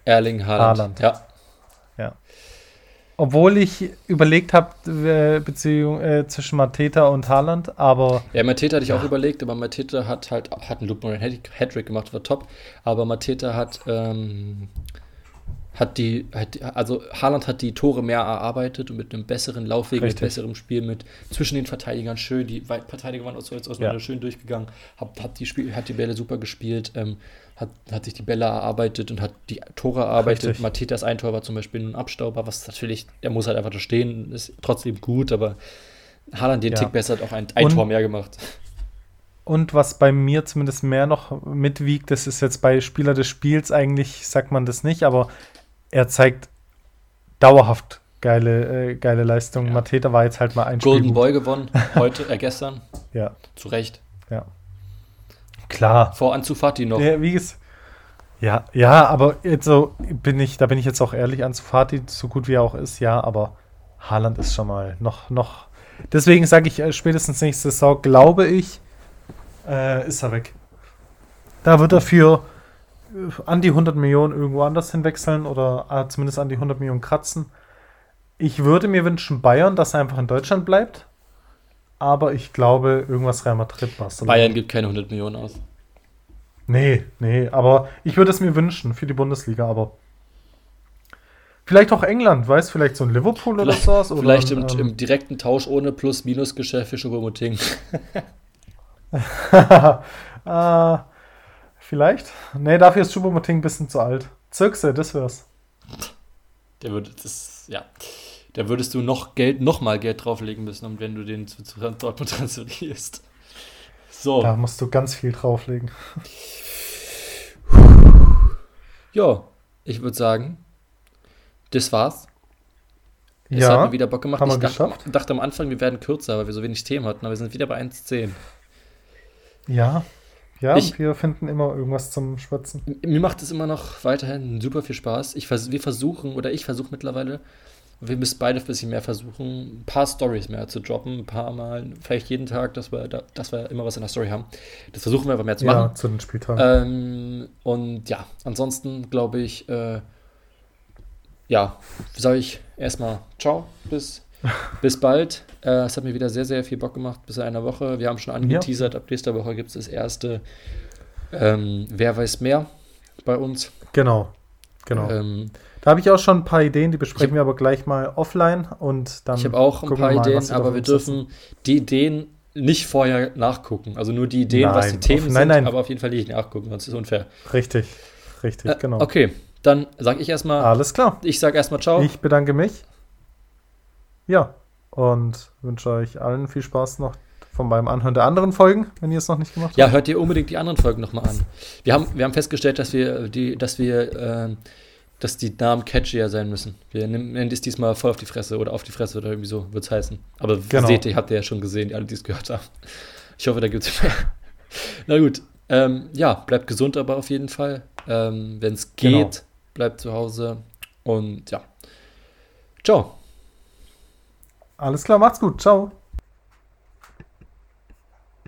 [SPEAKER 2] Erling Haaland. Haaland.
[SPEAKER 1] Ja. ja. Obwohl ich überlegt habe, äh, Beziehung äh, zwischen Mateta und Haaland, aber.
[SPEAKER 2] Ja, Mateta hatte ich ja. auch überlegt, aber Mateta hat halt hat einen Loop Hattrick gemacht, war top. Aber Mateta hat ähm, hat die, hat, also Haaland hat die Tore mehr erarbeitet und mit einem besseren Laufweg, Richtig. mit besserem Spiel, mit zwischen den Verteidigern schön, die Verteidiger waren aus, aus ja. schön durchgegangen, hat, hat, die Spiel, hat die Bälle super gespielt, ähm, hat, hat sich die Bälle erarbeitet und hat die Tore erarbeitet. Richtig. Matetas ein Tor war zum Beispiel ein Abstauber, was natürlich, er muss halt einfach da stehen, ist trotzdem gut, aber Haaland den ja. Tick besser hat auch ein, ein Tor mehr gemacht.
[SPEAKER 1] Und was bei mir zumindest mehr noch mitwiegt, das ist jetzt bei Spieler des Spiels eigentlich, sagt man das nicht, aber er zeigt dauerhaft geile, äh, geile Leistung. Ja. Mateta war jetzt halt mal ein
[SPEAKER 2] Golden Spiel Boy gewonnen, heute, äh, gestern.
[SPEAKER 1] Ja.
[SPEAKER 2] Zu Recht.
[SPEAKER 1] Ja. Klar.
[SPEAKER 2] Vor Anzufati noch.
[SPEAKER 1] Ja, wie es. Ja, ja, aber jetzt so bin ich, da bin ich jetzt auch ehrlich, Ansu Fati, so gut wie er auch ist, ja, aber Haaland ist schon mal noch, noch. Deswegen sage ich, äh, spätestens nächste Saison, glaube ich, äh, ist er weg. Da wird er für an die 100 Millionen irgendwo anders hinwechseln oder äh, zumindest an die 100 Millionen kratzen. Ich würde mir wünschen, Bayern, dass er einfach in Deutschland bleibt. Aber ich glaube, irgendwas Real Madrid,
[SPEAKER 2] Barcelona. Bayern gibt keine 100 Millionen aus.
[SPEAKER 1] Nee, nee, aber ich würde es mir wünschen für die Bundesliga, aber vielleicht auch England, weißt vielleicht so ein Liverpool
[SPEAKER 2] vielleicht,
[SPEAKER 1] oder so.
[SPEAKER 2] Vielleicht im, ähm, im, direkten Tausch ohne Plus-Minus-Geschäft für Choupo-Moting.
[SPEAKER 1] äh, vielleicht? Nee, dafür ist Choupo-Moting ein bisschen zu alt. Zirkse, das wär's.
[SPEAKER 2] Der würde, das, ja. Da würdest du noch Geld, noch mal Geld drauflegen müssen, wenn du den zu, zu Dortmund transferierst.
[SPEAKER 1] So. Da musst du ganz viel drauflegen.
[SPEAKER 2] Ja, ich würde sagen, das war's. Es ja, hat mir wieder Bock gemacht.
[SPEAKER 1] Haben
[SPEAKER 2] ich
[SPEAKER 1] dachte,
[SPEAKER 2] dachte, am Anfang, wir werden kürzer, weil wir so wenig Themen hatten, aber wir sind wieder bei 1,10.
[SPEAKER 1] Ja, ja, ich, wir finden immer irgendwas zum Schwatzen.
[SPEAKER 2] Mir macht es immer noch weiterhin super viel Spaß. Ich, wir versuchen, oder ich versuche mittlerweile, wir müssen beide ein bisschen mehr versuchen, ein paar Stories mehr zu droppen, ein paar Mal, vielleicht jeden Tag, dass wir, dass wir immer was in der Story haben. Das versuchen wir einfach mehr zu machen. Ja,
[SPEAKER 1] zu den Spieltagen.
[SPEAKER 2] Ähm, und ja, ansonsten glaube ich, äh, ja, sage ich erstmal ciao, bis, bis bald. Äh, es hat mir wieder sehr, sehr viel Bock gemacht, bis in einer Woche. Wir haben schon angeteasert, ja. ab nächster Woche gibt es das erste ähm, Wer weiß mehr bei uns.
[SPEAKER 1] Genau, genau. Ähm, da habe ich auch schon ein paar Ideen, die besprechen hab, wir aber gleich mal offline und dann.
[SPEAKER 2] Ich habe auch ein paar mal, Ideen, aber wir dürfen die Ideen nicht vorher nachgucken. Also nur die Ideen, nein, was die Themen auf, nein, sind, nein. aber auf jeden Fall nicht nachgucken, sonst ist es unfair.
[SPEAKER 1] Richtig, richtig,
[SPEAKER 2] äh, genau. Okay, dann sage ich erstmal.
[SPEAKER 1] Alles klar.
[SPEAKER 2] Ich sage erstmal Ciao.
[SPEAKER 1] Ich bedanke mich. Ja, und wünsche euch allen viel Spaß noch von meinem Anhören der anderen Folgen, wenn ihr es noch nicht gemacht habt.
[SPEAKER 2] Ja, hört ihr unbedingt die anderen Folgen nochmal an. Wir haben, wir haben festgestellt, dass wir, die, dass wir äh, dass die Namen catchier sein müssen. Wir nennen es diesmal voll auf die Fresse oder auf die Fresse oder irgendwie so wird es heißen. Aber genau. seht ihr, habt ihr ja schon gesehen, die alle, die es gehört haben. Ich hoffe, da gibt es mehr. Na gut. Ähm, ja, bleibt gesund aber auf jeden Fall. Ähm, Wenn es geht, genau. bleibt zu Hause. Und ja. Ciao.
[SPEAKER 1] Alles klar, macht's gut. Ciao.